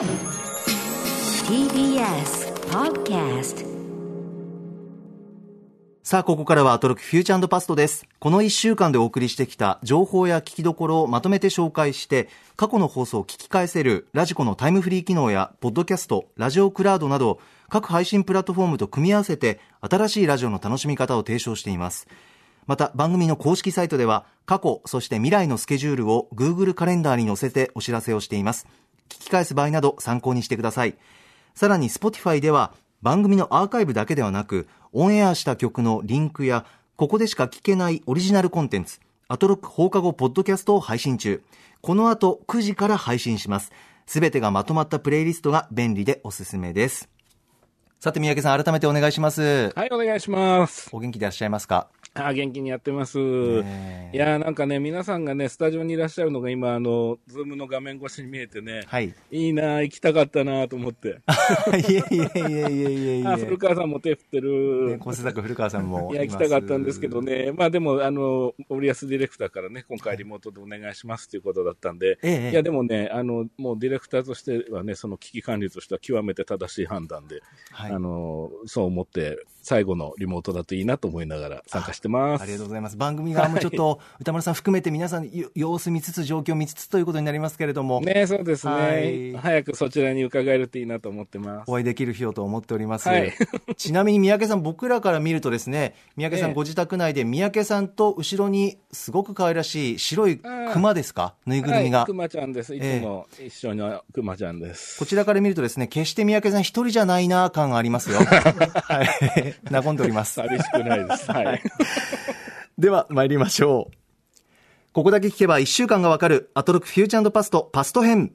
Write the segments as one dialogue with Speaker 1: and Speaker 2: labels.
Speaker 1: TBS Podcast
Speaker 2: さあ、ここからはアトロクフューチャーパストです。この1週間でお送りしてきた情報や聞きどころをまとめて紹介して、過去の放送を聞き返せるラジコのタイムフリー機能や、ポッドキャスト、ラジオクラウドなど、各配信プラットフォームと組み合わせて、新しいラジオの楽しみ方を提唱しています。また、番組の公式サイトでは、過去、そして未来のスケジュールを Google カレンダーに載せてお知らせをしています。聞き返す場合など参考にしてください。さらに Spotify では番組のアーカイブだけではなくオンエアした曲のリンクやここでしか聞けないオリジナルコンテンツアトロック放課後ポッドキャストを配信中。この後9時から配信します。すべてがまとまったプレイリストが便利でおすすめです。さて三宅さん改めてお願いします。
Speaker 3: はい、お願いします。
Speaker 2: お元気でいらっしゃいますか？
Speaker 3: あ、元気にやってます。いやーなんかね、皆さんがね、スタジオにいらっしゃるのが今、あの、ズームの画面越しに見えてね、
Speaker 2: はい
Speaker 3: いいなー行きたかったなーと思って。
Speaker 2: いえいえいえいえいえい
Speaker 3: あ、古川さんも手振って
Speaker 2: ね
Speaker 3: る。
Speaker 2: 構成作古川さんも
Speaker 3: いや、行きたかったんですけどね。まあでも、あの、森安ディレクターからね、今回リモートでお願いしますということだったんで、
Speaker 2: ええ
Speaker 3: いや、でもね、あの、もうディレクターとしてはね、その危機管理としては極めて正しい判断で、
Speaker 2: はい
Speaker 3: あの、そう思って、最後のリモートだといいなと思いながら参加してます。
Speaker 2: ありがとうございます。番組側もちょっと、歌丸さん含めて皆さんよ様子見つつ、状況見つつということになりますけれども、
Speaker 3: ねそうですね、
Speaker 2: はい
Speaker 3: 早くそちらに伺えるといいなと思ってます。
Speaker 2: お会いできる日をと思っております。
Speaker 3: はい
Speaker 2: ちなみに三宅さん、僕らから見るとですね、三宅さん
Speaker 3: ええ
Speaker 2: ご自宅内で三宅さんと後ろにすごく可愛らしい白い熊ですか？ぬいぐるみが。
Speaker 3: はい、くまちゃんです。いつも一緒のくまちゃんです。
Speaker 2: こちらから見るとですね、決して三宅さん一人じゃないな感がありますよ。はい。和んでおります。
Speaker 3: 寂しくないです。はい。
Speaker 2: では参りましょう。ここだけ聞けば1週間がわかるアトロックフューチャーパストパスト編。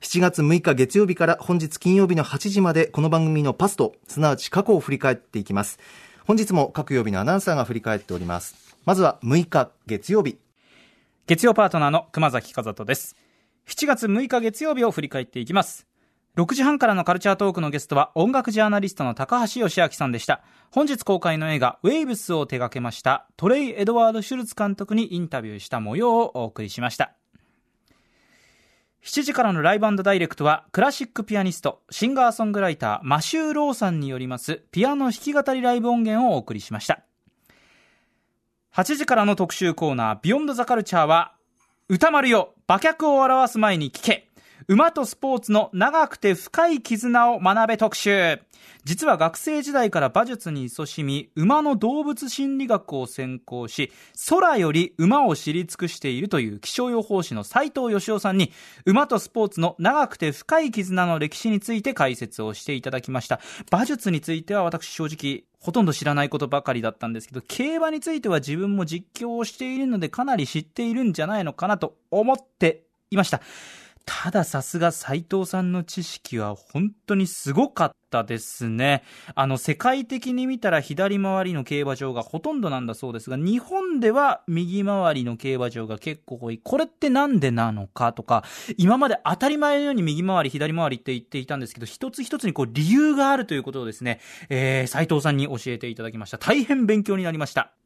Speaker 2: 7月6日月曜日から本日金曜日の8時までこの番組のパスト、すなわち過去を振り返っていきます。本日も各曜日のアナウンサーが振り返っております。まずは6日月曜日。
Speaker 4: 月曜パートナーの熊崎和人です。7月6日月曜日を振り返っていきます。6時半からのカルチャートークのゲストは音楽ジャーナリストの高橋義明さんでした。本日公開の映画、ウェイブスを手掛けました、トレイ・エドワード・シュルツ監督にインタビューした模様をお送りしました。7時からのライブダイレクトは、クラシックピアニスト、シンガーソングライター、マシュー・ローさんによります、ピアノ弾き語りライブ音源をお送りしました。8時からの特集コーナー、ビヨンドザカルチャーは、歌丸よ、馬脚を表す前に聞け。馬とスポーツの長くて深い絆を学べ特集。実は学生時代から馬術に勤しみ、馬の動物心理学を専攻し、空より馬を知り尽くしているという気象予報士の斉藤義雄さんに、馬とスポーツの長くて深い絆の歴史について解説をしていただきました。馬術については私正直、ほとんど知らないことばかりだったんですけど、競馬については自分も実況をしているのでかなり知っているんじゃないのかなと思っていました。たださすが斉藤さんの知識は本当にすごかったですね。あの、世界的に見たら左回りの競馬場がほとんどなんだそうですが、日本では右回りの競馬場が結構多い。これってなんでなのかとか、今まで当たり前のように右回り、左回りって言っていたんですけど、一つ一つにこう理由があるということをですね、えー、斉藤さんに教えていただきました。大変勉強になりました。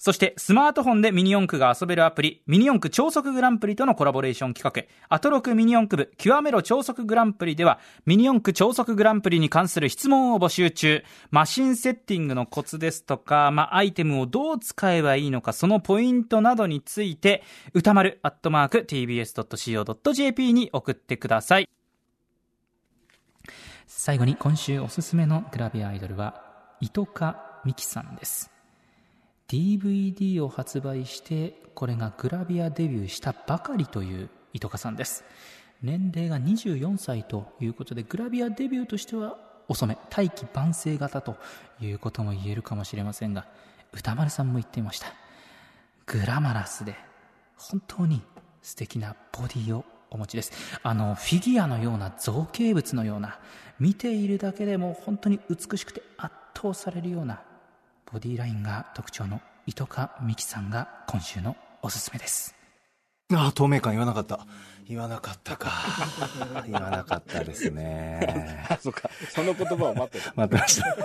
Speaker 4: そして、スマートフォンでミニ四駆が遊べるアプリ、ミニ四駆超速グランプリとのコラボレーション企画、アトロクミニ四駆部、極めろ超速グランプリでは、ミニ四駆超速グランプリに関する質問を募集中、マシンセッティングのコツですとか、まあ、アイテムをどう使えばいいのか、そのポイントなどについて、歌丸アットマーク tbs.co.jp に送ってください。最後に今週おすすめのグラビアアイドルは、糸香美希さんです。DVD を発売してこれがグラビアデビューしたばかりという糸香さんです。年齢が24歳ということでグラビアデビューとしては遅め大器晩成型ということも言えるかもしれませんが歌丸さんも言っていました。グラマラスで本当に素敵なボディをお持ちです。あのフィギュアのような造形物のような見ているだけでも本当に美しくて圧倒されるようなボディラインが特徴の糸香美希さんが今週のおすすめです
Speaker 2: ああ、透明感言わなかった。言わなかったか。言わなかったですね。
Speaker 3: あ、そっか。その言葉を待ってた。
Speaker 2: 待ってました。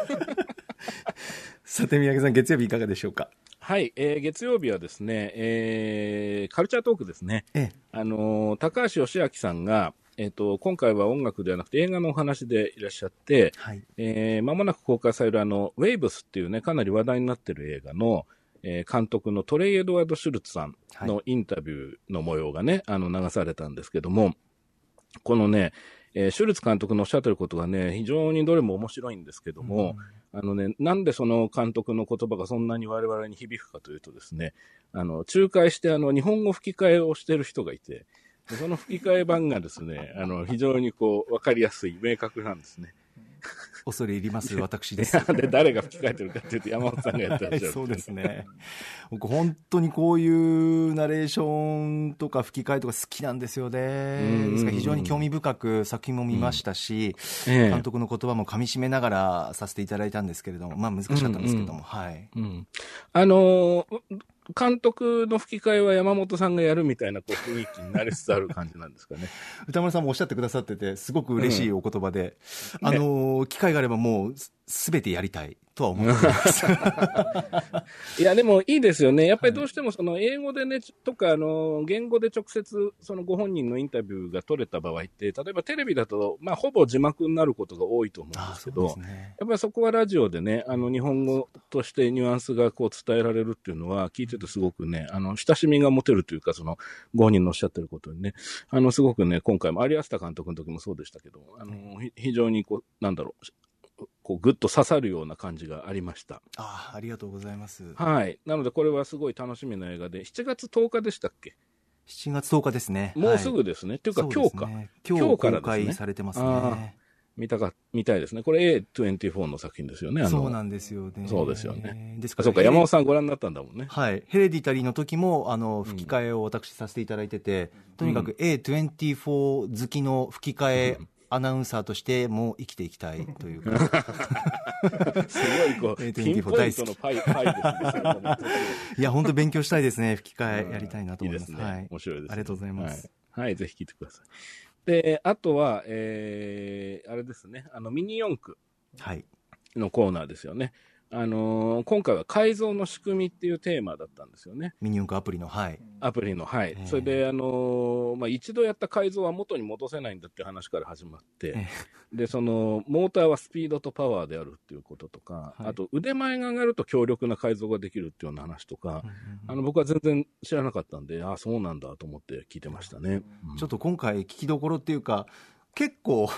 Speaker 2: さて、三宅さん、月曜日いかがでしょうか？
Speaker 3: はい、えー月曜日はですね、えーカルチャートークですね。
Speaker 2: ええ。
Speaker 3: あのー高橋義明さんが、えっ、と、今回は音楽ではなくて映画のお話でいらっしゃって、
Speaker 2: はい。
Speaker 3: えー、間もなく公開されるあの、ウェイブスっていうね、かなり話題になってる映画の、えー監督のトレイ・エドワード・シュルツさんのインタビューの模様がね、あの、流されたんですけども、このね、えーシュルツ監督のおっしゃってることがね、非常にどれも面白いんですけども、あのね、なんでその監督の言葉がそんなに我々に響くかというとですね、あの、仲介してあの、日本語吹き替えをしてる人がいて、でその吹き替え版がですね、あの、非常にこう、わかりやすい、明確なんですね。
Speaker 2: 恐れ入ります、私です。
Speaker 3: で、誰が吹き替えてるかっていうと山本さんがやってらっしゃる。
Speaker 2: そうですね。僕、本当にこういうナレーションとか吹き替えとか好きなんですよね。
Speaker 3: うん
Speaker 2: ですから非常に興味深く作品も見ましたし、
Speaker 3: ええ
Speaker 2: 監督の言葉も噛み締めながらさせていただいたんですけれども、まあ難しかったんですけども、
Speaker 3: うんうん
Speaker 2: はい。
Speaker 3: うん。あのー監督の吹き替えは山本さんがやるみたいなこう雰囲気になりつつある感じなんですかね。
Speaker 2: 歌丸さんもおっしゃってくださってて、すごく嬉しいお言葉で、
Speaker 3: うん
Speaker 2: あのー機会があればもうす、すべてやりたいとは思ってます。
Speaker 3: いや、でもいいですよね。やっぱりどうしてもその英語でね、とか、あの、言語で直接そのご本人のインタビューが取れた場合って、例えばテレビだと、まあ、ほぼ字幕になることが多いと思うんですけど
Speaker 2: ね。
Speaker 3: やっぱりそこはラジオでね、あの、日本語としてニュアンスがこう伝えられるっていうのは、聞いててすごくね、あの、親しみが持てるというか、その、ご本人のおっしゃってることにね、あの、すごくね、今回も有安田監督の時もそうでしたけど、あの、ひ非常にこう、なんだろう、こう、ぐっと刺さるような感じがありました。
Speaker 2: ああ、ありがとうございます。
Speaker 3: はい。なので、これはすごい楽しみな映画で、7月10日でしたっけ
Speaker 2: ？7月10日ですね。
Speaker 3: もうす
Speaker 2: はい
Speaker 3: ぐですね。っていうか、今日か。
Speaker 2: ね今日
Speaker 3: からですね
Speaker 2: 開されてます
Speaker 3: あ
Speaker 2: ね。
Speaker 3: 見たか、見たいですね。これ A24 の作品ですよね。
Speaker 2: そうなんですよね。
Speaker 3: そうですよね。
Speaker 2: ですから、
Speaker 3: あそうか、山本さんご覧になったんだもんね。
Speaker 2: はい。ヘレディタリーの時も、あの、吹き替えを私させていただいてて、とにかく A24 好きの吹き替えアナウンサーとしても生きていきたいというか、
Speaker 3: すごいこう、
Speaker 2: A24
Speaker 3: ピンポイントのパイ、パイですね。
Speaker 2: いや、本当勉強したいですね。吹き替えやりたいなと思います。
Speaker 3: いいですね。
Speaker 2: はい。
Speaker 3: 面白いです、ね。
Speaker 2: ありがとうございます。
Speaker 3: はい。はい、ぜひ聞いてください。で、あとは、えー、あれですね、あの、ミニ四駆
Speaker 2: はい。
Speaker 3: のコーナーですよね。あのー今回は改造の仕組みっていうテーマだったんですよね。
Speaker 2: ミニ四駆アプリの、はい。
Speaker 3: アプリの、はい
Speaker 2: え。え
Speaker 3: それで、あのーまあ、一度やった改造は元に戻せないんだっていう話から始まって、
Speaker 2: え
Speaker 3: で、その、モーターはスピードとパワーであるっていうこととか、
Speaker 2: はい
Speaker 3: あと腕前が上がると強力な改造ができるっていうような話とか、あの、僕は全然知らなかったんで、ああ、そうなんだと思って聞いてましたね。うん
Speaker 2: ちょっと今回聞きどころっていうか、結構、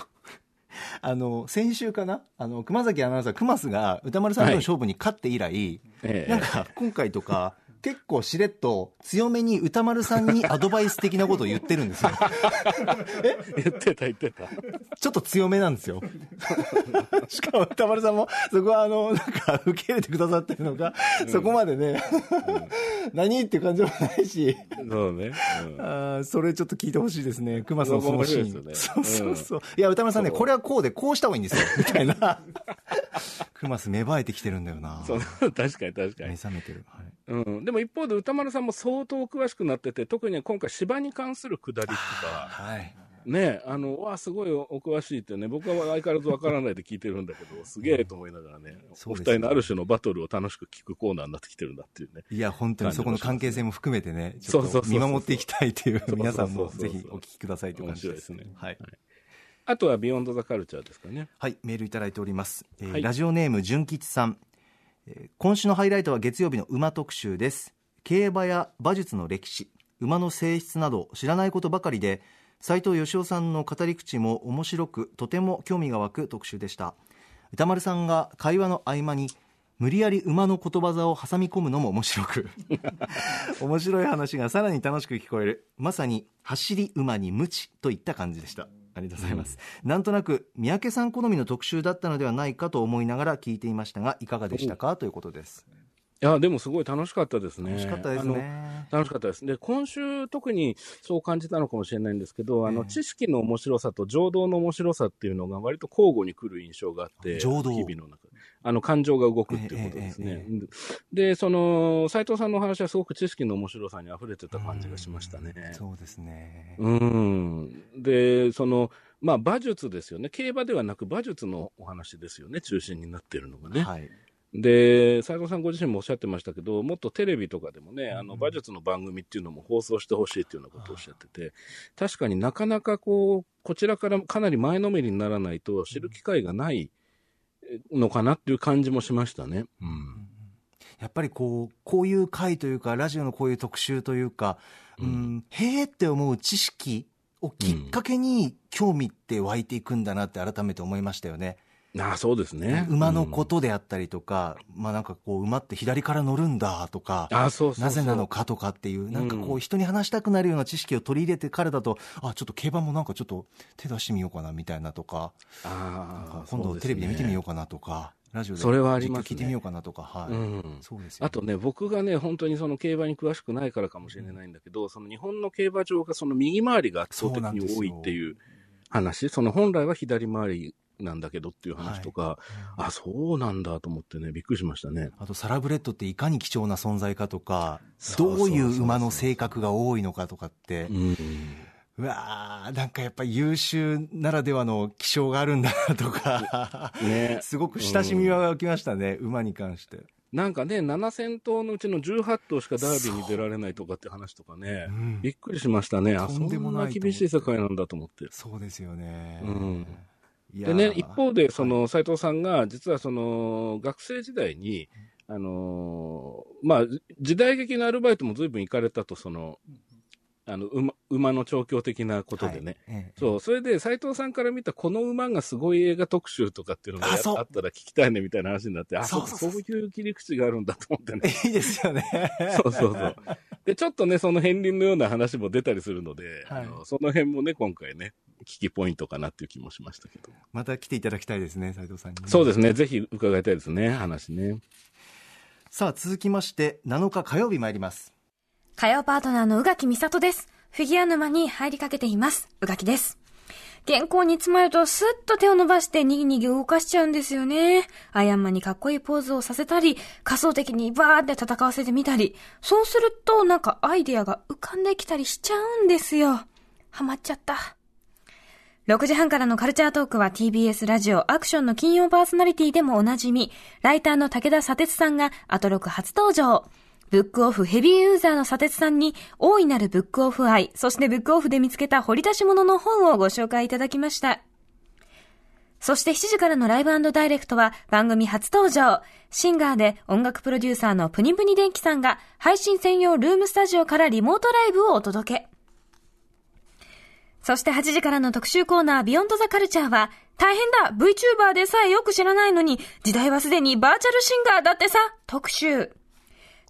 Speaker 2: あの、先週かな？あの、熊崎アナウンサー、熊須が歌丸さんとの勝負に勝って以来、
Speaker 3: ええ。
Speaker 2: なんか今回とか、結構しれっと強めに歌丸さんにアドバイス的なことを言ってるんですよ。
Speaker 3: 言ってた言ってた。
Speaker 2: ちょっと強めなんですよ。しかも歌丸さんも、そこはあの、なんか受け入れてくださってるのか、そこまでね、何っていう感じもないし、
Speaker 3: そうね。うん
Speaker 2: あーそれちょっと聞いてほしいですね。熊須のそのシーン。
Speaker 3: 面白いです
Speaker 2: そうそうそう。いや、歌丸さんね、
Speaker 3: そう
Speaker 2: これはこうで、こうした方がいいんですよ。みたいな。熊須芽生えてきてるんだよな。
Speaker 3: そう、確かに確か
Speaker 2: 目
Speaker 3: に。
Speaker 2: 覚めてる。はい
Speaker 3: うん。でも一方で歌丸さんも相当詳しくなってて、特に今回芝に関するくだりとか、
Speaker 2: はい。
Speaker 3: ね、あの、わあ、すごいおお詳しいってね、僕は相変わらずわからないで聞いてるんだけど、すげえと思いながらね、お二
Speaker 2: そうですね
Speaker 3: 人のある種のバトルを楽しく聞くコーナーになってきてるんだっていうね。
Speaker 2: いや、本当にそこの関係性も含めてね、ちょっと見守っていきたいという、皆さんもぜひお聞きくださいという感じです。
Speaker 3: ね
Speaker 2: はい。
Speaker 3: あとはビヨンドザカルチャーですかね。
Speaker 2: はい、メールいただいております。えー
Speaker 3: はい
Speaker 2: ラジオネーム純吉さん、えー今週のハイライトは月曜日の馬特集です。競馬や馬術の歴史、馬の性質など知らないことばかりで、斉藤義雄さんの語り口も面白く、とても興味が湧く特集でした。歌丸さんが会話の合間に、無理やり馬の言葉座を挟み込むのも面白く 面白い話がさらに楽しく聞こえるまさに走り馬に無知といった感じでしたありがとうございます、なんとなく三宅さん好みの特集だったのではないかと思いながら聞いていましたがいかがでしたか？ということです
Speaker 3: いや、でもすごい楽しかったですね。
Speaker 2: 楽しかったですね
Speaker 3: 楽しかったです。で、今週特にそう感じたのかもしれないんですけど、あの、
Speaker 2: ええ
Speaker 3: 知識の面白さと情動の面白さっていうのが割と交互に来る印象があって、
Speaker 2: 情動
Speaker 3: 日々の中で。あの、感情が動くっていうことですね。で、その、斉藤さんのお話はすごく知識の面白さに溢れてた感じがしましたね。
Speaker 2: そうですね
Speaker 3: うん。で、その、まあ、馬術ですよね。競馬ではなく馬術のお話ですよね。中心になっているのがね。
Speaker 2: はい
Speaker 3: で、斉藤さんご自身もおっしゃってましたけど、もっとテレビとかでもね、あの、馬術の番組っていうのも放送してほしいっていうようなことをおっしゃってて、確かになかなかこう、こちらからかなり前のめりにならないと知る機会がないのかなっていう感じもしましたね。うん。
Speaker 2: やっぱりこう、こういう回というか、ラジオのこういう特集というか、うん、へーって思う知識をきっかけに興味って湧いていくんだなって改めて思いましたよね。
Speaker 3: ああ、そうですね。
Speaker 2: 馬のことであったりとか、まあなんかこう、馬って左から乗るんだとか、
Speaker 3: ああ、そうそうそう。
Speaker 2: なぜなのかとかっていう、なんかこう、人に話したくなるような知識を取り入れてからだと、あ、ちょっと競馬もなんかちょっと手出してみようかなみたいなとか、
Speaker 3: ああ、
Speaker 2: 今度テレビで見てみよう
Speaker 3: か。
Speaker 2: かなとか、ラジオで
Speaker 3: それはありますね。
Speaker 2: 実況聞いてみようかなとか、はい。
Speaker 3: うん。
Speaker 2: そうですよ、
Speaker 3: あとね、僕がね、本当にその競馬に詳しくないからかもしれないんだけど、その日本の競馬場がその右回りが圧倒的に多いっていう話、その本来は左回りなんだけどっていう話とか、あ、そうなんだと思ってね、びっくりしましたね。
Speaker 2: あとサラブレッドっていかに貴重な存在かとか、どういう馬の性格が多いのかとかって
Speaker 3: う、ん。
Speaker 2: うわー、なんかやっぱり優秀ならではの気性があるんだなとか、
Speaker 3: ね。
Speaker 2: すごく親しみは湧きましたね、馬に関して。
Speaker 3: なんかね、7000頭のうちの18頭しかダービーに出られないとかって話とかね
Speaker 2: う、ん
Speaker 3: びっくりしましたね。あ、そ
Speaker 2: とんでも
Speaker 3: んな厳しい世界なんだと思って。
Speaker 2: そうですよね。
Speaker 3: うんでね、一方で、その、斉藤さんが、実はその、学生時代に、あのーまあ、時代劇のアルバイトも随分行かれたと、その、あの、馬、馬の調教的なことでね。
Speaker 2: はいええ
Speaker 3: そう、それで斉藤さんから見たこの馬がすごい映画特集とかっていうのがや
Speaker 2: あ
Speaker 3: ったら聞きたいねみたいな話になって、あ、そうう
Speaker 2: そそうそう
Speaker 3: そういう切り口があるんだと思ってね。
Speaker 2: いいですよね。
Speaker 3: そうそうそう。で、ちょっとね、その片鱗のような話も出たりするので、
Speaker 2: はい
Speaker 3: あのその辺もね、今回ね、危機ポイントかなっていう気もしましたけど。
Speaker 2: また来ていただきたいですね、斉藤さんに、
Speaker 3: そうですね、ぜひ伺いたいですね、話ね。
Speaker 2: さあ、続きまして、7日火曜日参ります。
Speaker 5: 火曜パートナーの宇垣美里です。フィギュア沼に入りかけています。宇垣です。原稿に詰まるとスッと手を伸ばしてにぎにぎ動かしちゃうんですよね。アイアンマンにかっこいいポーズをさせたり、仮想的にバーって戦わせてみたり、そうするとなんかアイデアが浮かんできたりしちゃうんですよ。ハマっちゃった。6時半からのカルチャートークは TBS ラジオアクションの金曜パーソナリティでもおなじみ、ライターの武田砂鉄さんがアトロク初登場。ブックオフヘビーユーザーの砂鉄さんに大いなるブックオフ愛、そしてブックオフで見つけた掘り出し物の本をご紹介いただきました。そして7時からのライブダイレクトは番組初登場。シンガーで音楽プロデューサーのプニプニ電気さんが配信専用ルームスタジオからリモートライブをお届け。そして8時からの特集コーナービヨンドザカルチャーは、大変だ !VTuber でさえよく知らないのに、時代はすでにバーチャルシンガーだってさ特集。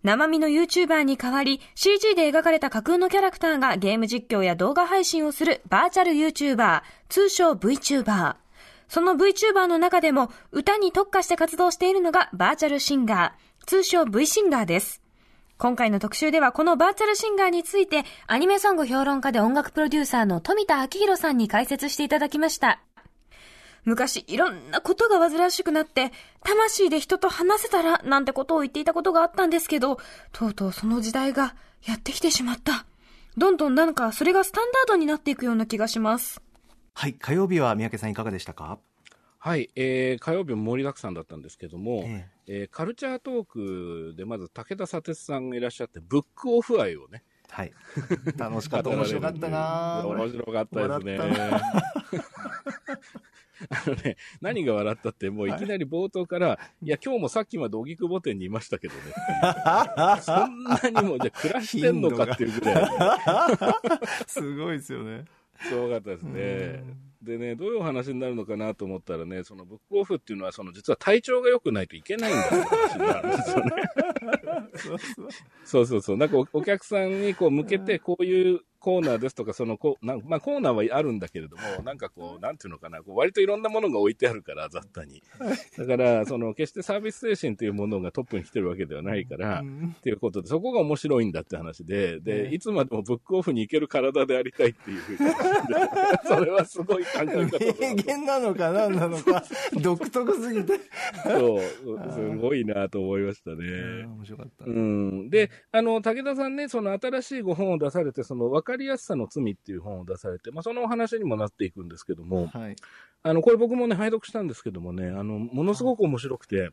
Speaker 5: 生身の YouTuber に代わり CG で描かれた架空のキャラクターがゲーム実況や動画配信をするバーチャル YouTuber、通称 VTuber。その VTuber の中でも歌に特化して活動しているのがバーチャルシンガー、通称 V シンガーです。今回の特集ではこのバーチャルシンガーについてアニメソング評論家で音楽プロデューサーの富田明宏さんに解説していただきました。昔いろんなことが煩わしくなって、魂で人と話せたらなんてことを言っていたことがあったんですけど、とうとうその時代がやってきてしまった。どんどんなんかそれがスタンダードになっていくような気がします。
Speaker 2: はい、火曜日は三宅さんいかがでしたか？
Speaker 3: はい、えー、火曜日も盛りだくさんだったんですけども、
Speaker 2: え
Speaker 3: えーカルチャートークでまず武田砂鉄さんがいらっしゃって、ブックオフ愛をね、
Speaker 2: はい。楽しかった、面白かったな
Speaker 3: 面白かったですね。あのね、何が笑ったって、もういきなり冒頭から、い、や、今日もさっきまで荻窪店にいましたけどね。そんなにも、じゃあ暮らしてんのかっていうぐらい、
Speaker 2: すごいですよね。
Speaker 3: すごかったですね。でね、どういうお話になるのかなと思ったらね、そのブックオフっていうのは、その実は体調が良くないといけないんだって話になるんですよね。そうそうそう。なんかおお客さんにこう向けて、こういうコーナーですとか、そのこう、なんまあコーナーはあるんだけれども、なんかこう、なんていうのかな、こう割といろんなものが置いてあるから、雑多に。だから、その、決してサービス精神というものがトップに来てるわけではないから、っていうことで、そこが面白いんだって話で、で、いつまでもブックオフに行ける体でありたいっていうふうに それはすごい考え方
Speaker 2: 名言なのか何なのか、独特すぎて。
Speaker 3: そう、すごいなと思いましたね。
Speaker 2: 面白かった。
Speaker 3: うん。で、あの、武田さんね、その新しいご本を出されて、その分かりやすさの罪っていう本を出されて、まあ、そのお話にもなっていくんですけども、
Speaker 2: はい。
Speaker 3: あの、これ僕もね、拝読したんですけどもね、あの、ものすごく面白くて、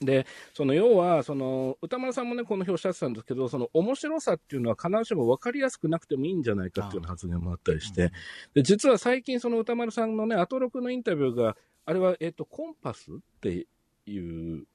Speaker 3: で、その要は、その歌丸さんもね、この表おっしゃってたんですけど、その面白さっていうのは必ずしも分かりやすくなくてもいいんじゃないかっていうような発言もあったりして、で実は最近、その歌丸さんのね、アトロクのインタビューが、あれは、えっ、と、コンパスっていう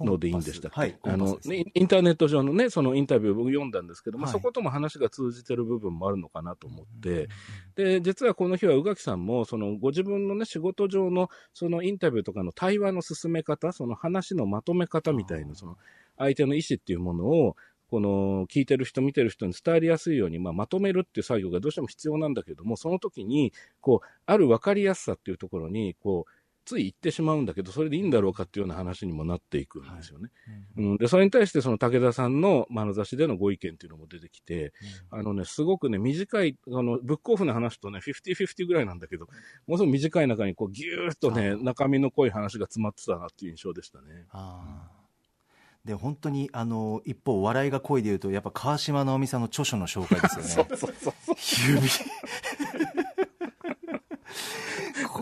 Speaker 3: のでいいんでしたっけ、
Speaker 2: はい、
Speaker 3: あのね、インターネット上のね、そのインタビューを僕読んだんですけども、
Speaker 2: はい。
Speaker 3: そことも話が通じてる部分もあるのかなと思って、で、実はこの日は宇垣さんも、そのご自分のね、仕事上のそのインタビューとかの対話の進め方、その話のまとめ方みたいな、その相手の意思っていうものを、この聞いてる人、見てる人に伝わりやすいように、まあ、まとめるっていう作業がどうしても必要なんだけども、その時に、こう、ある分かりやすさっていうところに、こう、つい言ってしまうんだけど、それでいいんだろうかっていうような話にもなっていくんですよね。うん、で、それに対してその武田さんの眼差しでのご意見っていうのも出てきて、あのね、すごくね、短い、あの、ブックオフの話とね、50-50ぐらいなんだけど、ものすごく短い中にこう、ぎゅーっとね、中身の濃い話が詰まってたなっていう印象でしたね。
Speaker 2: あーで本当にあの一方笑いが濃いでいうとやっぱ川島直美さんの著書の紹介ですよね
Speaker 3: そうそうそう。
Speaker 2: 指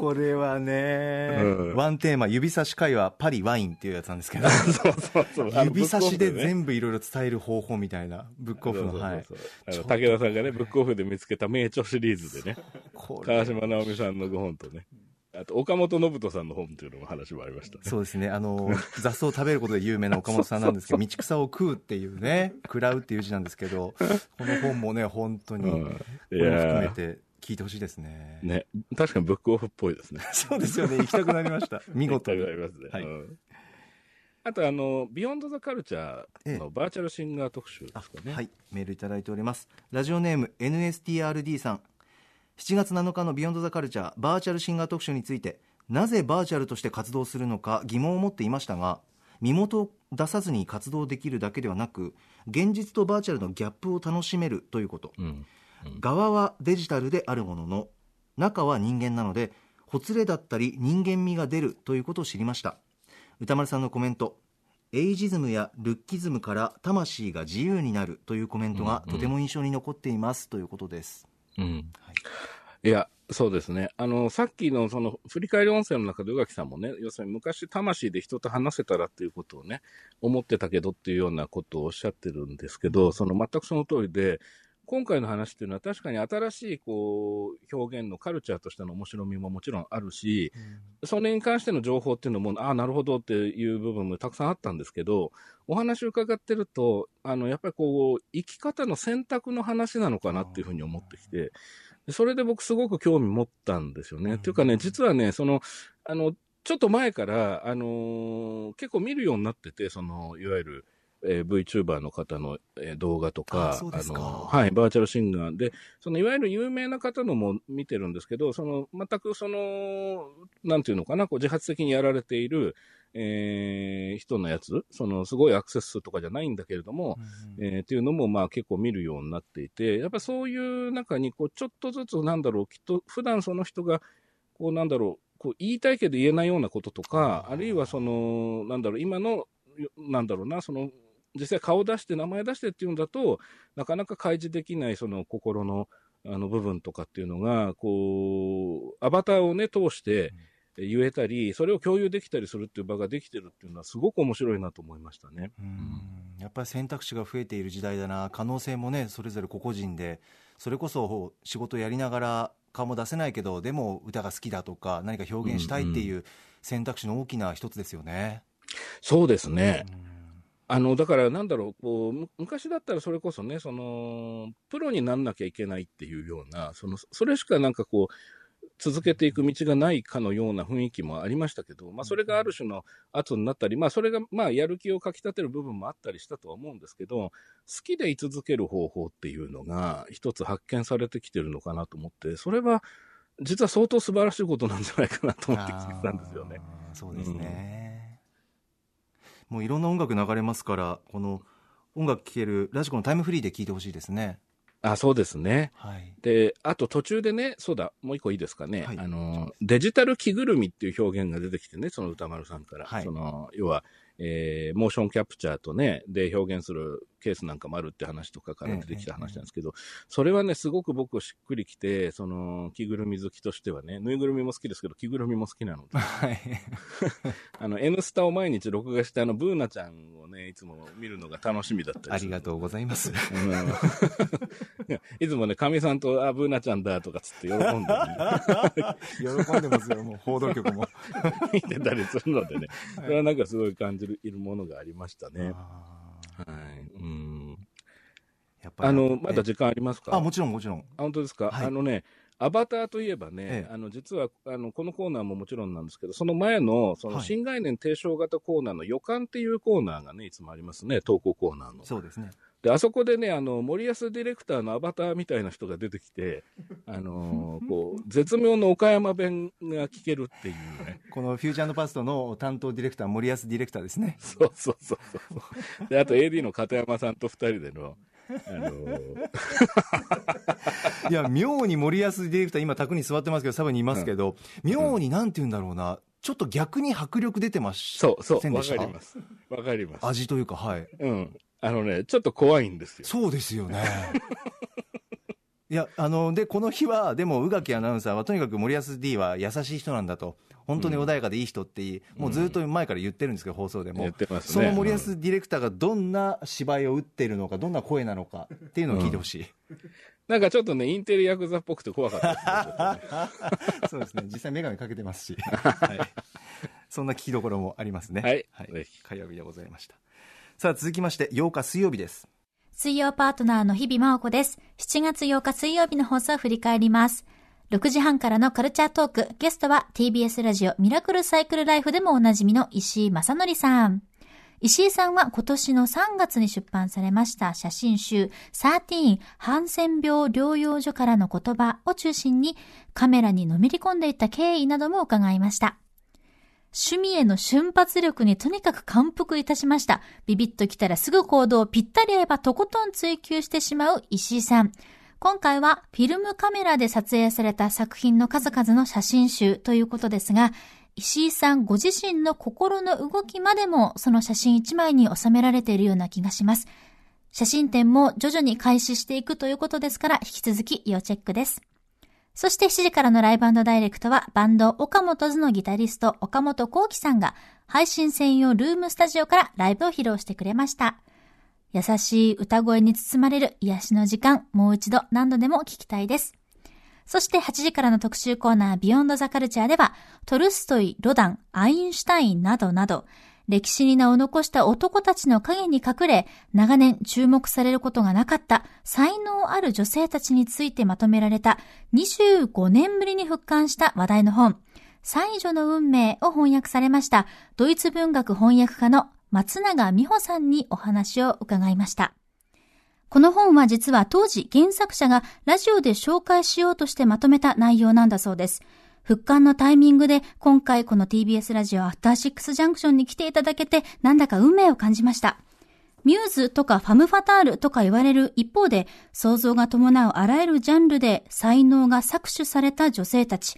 Speaker 2: これはね、
Speaker 3: うん。
Speaker 2: ワンテーマ指差し会話パリワインっていうやつなんですけど。
Speaker 3: そうそうそう。
Speaker 2: 指差しで全部いろいろ伝える方法みたいなブックオフのはい。
Speaker 3: 武田さんがね、ブックオフで見つけた名著シリーズでね、川島直美さんのご本とね、あと岡本信人さんの本っていうのも話もありましたね。
Speaker 2: そうですね。あの雑草を食べることで有名な岡本さんなんですけど道草を食うっていうね食らうっていう字なんですけどこの本もね本当に
Speaker 3: うん。
Speaker 2: こ
Speaker 3: い
Speaker 2: れも含め
Speaker 3: や
Speaker 2: て聞いてほしいですね
Speaker 3: ーね、確かにブックオフっぽいですね。
Speaker 2: そうですよね行きたくなりました 見事
Speaker 3: 行きたくなりますね。
Speaker 2: はい
Speaker 3: うんあと、あの、 Beyond the Culture のバーチャルシンガー特集ですかね。
Speaker 2: はい、メールいただいております。ラジオネーム NSTRD さん。7月7日のビヨンドザカルチャーバーチャルシンガー特集について、なぜバーチャルとして活動するのか疑問を持っていましたが、身元を出さずに活動できるだけではなく、現実とバーチャルのギャップを楽しめるということ。
Speaker 3: うん。
Speaker 2: 側はデジタルであるものの中は人間なのでほつれだったり人間味が出るということを知りました。歌丸さんのコメントエイジズムやルッキズムから魂が自由になるというコメントがとても印象に残っています。ということです、
Speaker 3: うん。いや、そうですね。あの、さっきのその振り返り音声の中で宇垣さんもね、要するに昔魂で人と話せたらっていうことをね、思ってたけどっていうようなことをおっしゃってるんですけど、その全くその通りで、今回の話っていうのは確かに新しいこう表現のカルチャーとしての面白みももちろんあるし、それに関しての情報っていうのも、ああ、なるほどっていう部分もたくさんあったんですけど、お話を伺ってると、あの、やっぱりこう、生き方の選択の話なのかなっていうふうに思ってきて、でそれで僕すごく興味持ったんですよね。っていうかね、実はね、その、あの、ちょっと前から、あのー結構見るようになってて、その、いわゆる、えー VTuber の方の、えー動画とか、
Speaker 2: あそうですか。
Speaker 3: の、はい、バーチャルシンガーで、その、いわゆる有名な方のも見てるんですけど、その、全くその、なんていうのかな、こう、自発的にやられている、えー人のやつ、その、すごいアクセス数とかじゃないんだけれども、えーっていうのも、まあ結構見るようになっていて、やっぱそういう中に、こう、ちょっとずつ、なんだろう、きっと、普段その人が、こう、なんだろう、こう、言いたいけど言えないようなこととか、あるいはその、なんだろう、今の、なんだろうな、その、実際顔出して名前出してっていうんだと、なかなか開示できないその心のあの部分とかっていうのが、こう、アバターをね、通して言えたり、それを共有できたりするっていう場ができてるっていうのはすごく面白いなと思いましたね。
Speaker 2: うん。やっぱり選択肢が増えている時代だな。可能性もねそれぞれ個々人でそれこそ仕事やりながら顔も出せないけどでも歌が好きだとか何か表現したいっていう選択肢の大きな一つですよね、
Speaker 3: そうですね。あの、だからなんだろう、こう、む昔だったらそれこそね、その、プロになんなきゃいけないっていうような、その、それしかなんかこう、続けていく道がないかのような雰囲気もありましたけど、まあそれがある種の圧になったり、まあそれがまあやる気をかき立てる部分もあったりしたとは思うんですけど、好きで居続ける方法っていうのが一つ発見されてきてるのかなと思って、それは実は相当素晴らしいことなんじゃないかなと思ってきてたんですよね。
Speaker 2: そうですね、もういろんな音楽流れますからこの音楽聴けるラジコのタイムフリーで聴いてほしいですね
Speaker 3: あ、そうですね。
Speaker 2: はい
Speaker 3: で、あと途中でね、そうだ、もう一個いいですかね。
Speaker 2: はい
Speaker 3: あの、デジタル着ぐるみっていう表現が出てきてね、その歌丸さんから。
Speaker 2: はい
Speaker 3: その、要は、えーモーションキャプチャーとね、で表現するケースなんかもあるって話とかから出てきた話なんですけど、それはね、すごく僕しっくりきて、その、着ぐるみ好きとしてはね、ぬいぐるみも好きですけど、着ぐるみも好きなので、
Speaker 2: はい。
Speaker 3: あの、N スタを毎日録画して、あの、ブーナちゃんをね、いつも見るのが楽しみだったり。
Speaker 2: ありがとうございます。
Speaker 3: いつもね、かみさんと、あ、ブーナちゃんだとかつって喜んで、ね、
Speaker 2: 喜んでますよ、もう報道局も。
Speaker 3: 見てたりするのでね、それはなんかすごい感じるものがありましたね。
Speaker 2: あ
Speaker 3: はい。うん。
Speaker 2: ーやっぱり
Speaker 3: あの、まだ
Speaker 2: え
Speaker 3: 時間ありますか？
Speaker 2: あ、もちろんもちろん。
Speaker 3: あ本当ですか、
Speaker 2: はい
Speaker 3: あのね、アバターといえばね、
Speaker 2: ええ
Speaker 3: あの実はあのこのコーナーももちろんなんですけど、その前のその
Speaker 2: はい
Speaker 3: 新概念提唱型コーナーの予感っていうコーナーがね、いつもありますね、投稿コーナーの。
Speaker 2: そうですね。
Speaker 3: で、あそこでね、あの森保ディレクターのアバターみたいな人が出てきて、あのー こう絶妙の岡山弁が聞けるっていうね。
Speaker 2: このフューチャーパストの担当ディレクター、森保ディレクターですね。
Speaker 3: そうそうそうそう。で、あと AD の片山さんと二人での、あのー
Speaker 2: いや、妙に森保ディレクター、今、卓に座ってますけど、サブにいますけど、妙になんて言うんだろうな、ちょっと逆に迫力出てまし
Speaker 3: そうそう、わかります。わかります。
Speaker 2: 味というか、はい。
Speaker 3: うん。あのね、ちょっと怖いんですよ。
Speaker 2: そうですよね。いや、あの、で、この日は、でも、宇垣アナウンサーは、とにかく森保 D は優しい人なんだと。本当に穏やかでいい人って、もうずっと前から言ってるんですけど、放送でも。
Speaker 3: 言ってますね
Speaker 2: その森保ディレクターがどんな芝居を打ってるのか、どんな声なのかっていうのを聞いてほしい。
Speaker 3: なんかちょっとね、インテリヤクザっぽくて怖かったですね
Speaker 2: そうですね。実際眼鏡かけてますし。はい。そんな聞きどころもありますね。
Speaker 3: はい
Speaker 2: はい。火曜日でございました。さあ、続きまして、8日水曜日です。
Speaker 6: 水曜パートナーの日々真央子です。7月8日水曜日の放送を振り返ります。6時半からのカルチャートーク、ゲストは TBS ラジオミラクルサイクルライフでもおなじみの石井正則さん。石井さんは今年の3月に出版されました写真集13ハンセン病療養所からの言葉を中心にカメラにのめり込んでいった経緯なども伺いました。趣味への瞬発力にとにかく感服いたしました。ビビッときたらすぐ行動、ぴったり合えばとことん追求してしまう石井さん。今回はフィルムカメラで撮影された作品の数々の写真集ということですが、石井さんご自身の心の動きまでもその写真一枚に収められているような気がします。写真展も徐々に開始していくということですから、引き続き要チェックです。そして7時からのライブダイレクトはバンド岡本図のギタリスト岡本幸輝さんが配信専用ルームスタジオからライブを披露してくれました。優しい歌声に包まれる癒しの時間、もう一度何度でも聞きたいです。そして8時からの特集コーナービヨンドザカルチャーではトルストイ、ロダン、アインシュタインなどなど歴史に名を残した男たちの影に隠れ、長年注目されることがなかった才能ある女性たちについてまとめられた25年ぶりに復刊した話題の本、才女の運命を翻訳されましたドイツ文学翻訳家の松永美穂さんにお話を伺いました。この本は実は当時原作者がラジオで紹介しようとしてまとめた内容なんだそうです。復刊のタイミングで今回この TBS ラジオアフターシックスジャンクションに来ていただけてなんだか運命を感じました。ミューズとかファムファタールとか言われる一方で想像が伴うあらゆるジャンルで才能が搾取された女性たち。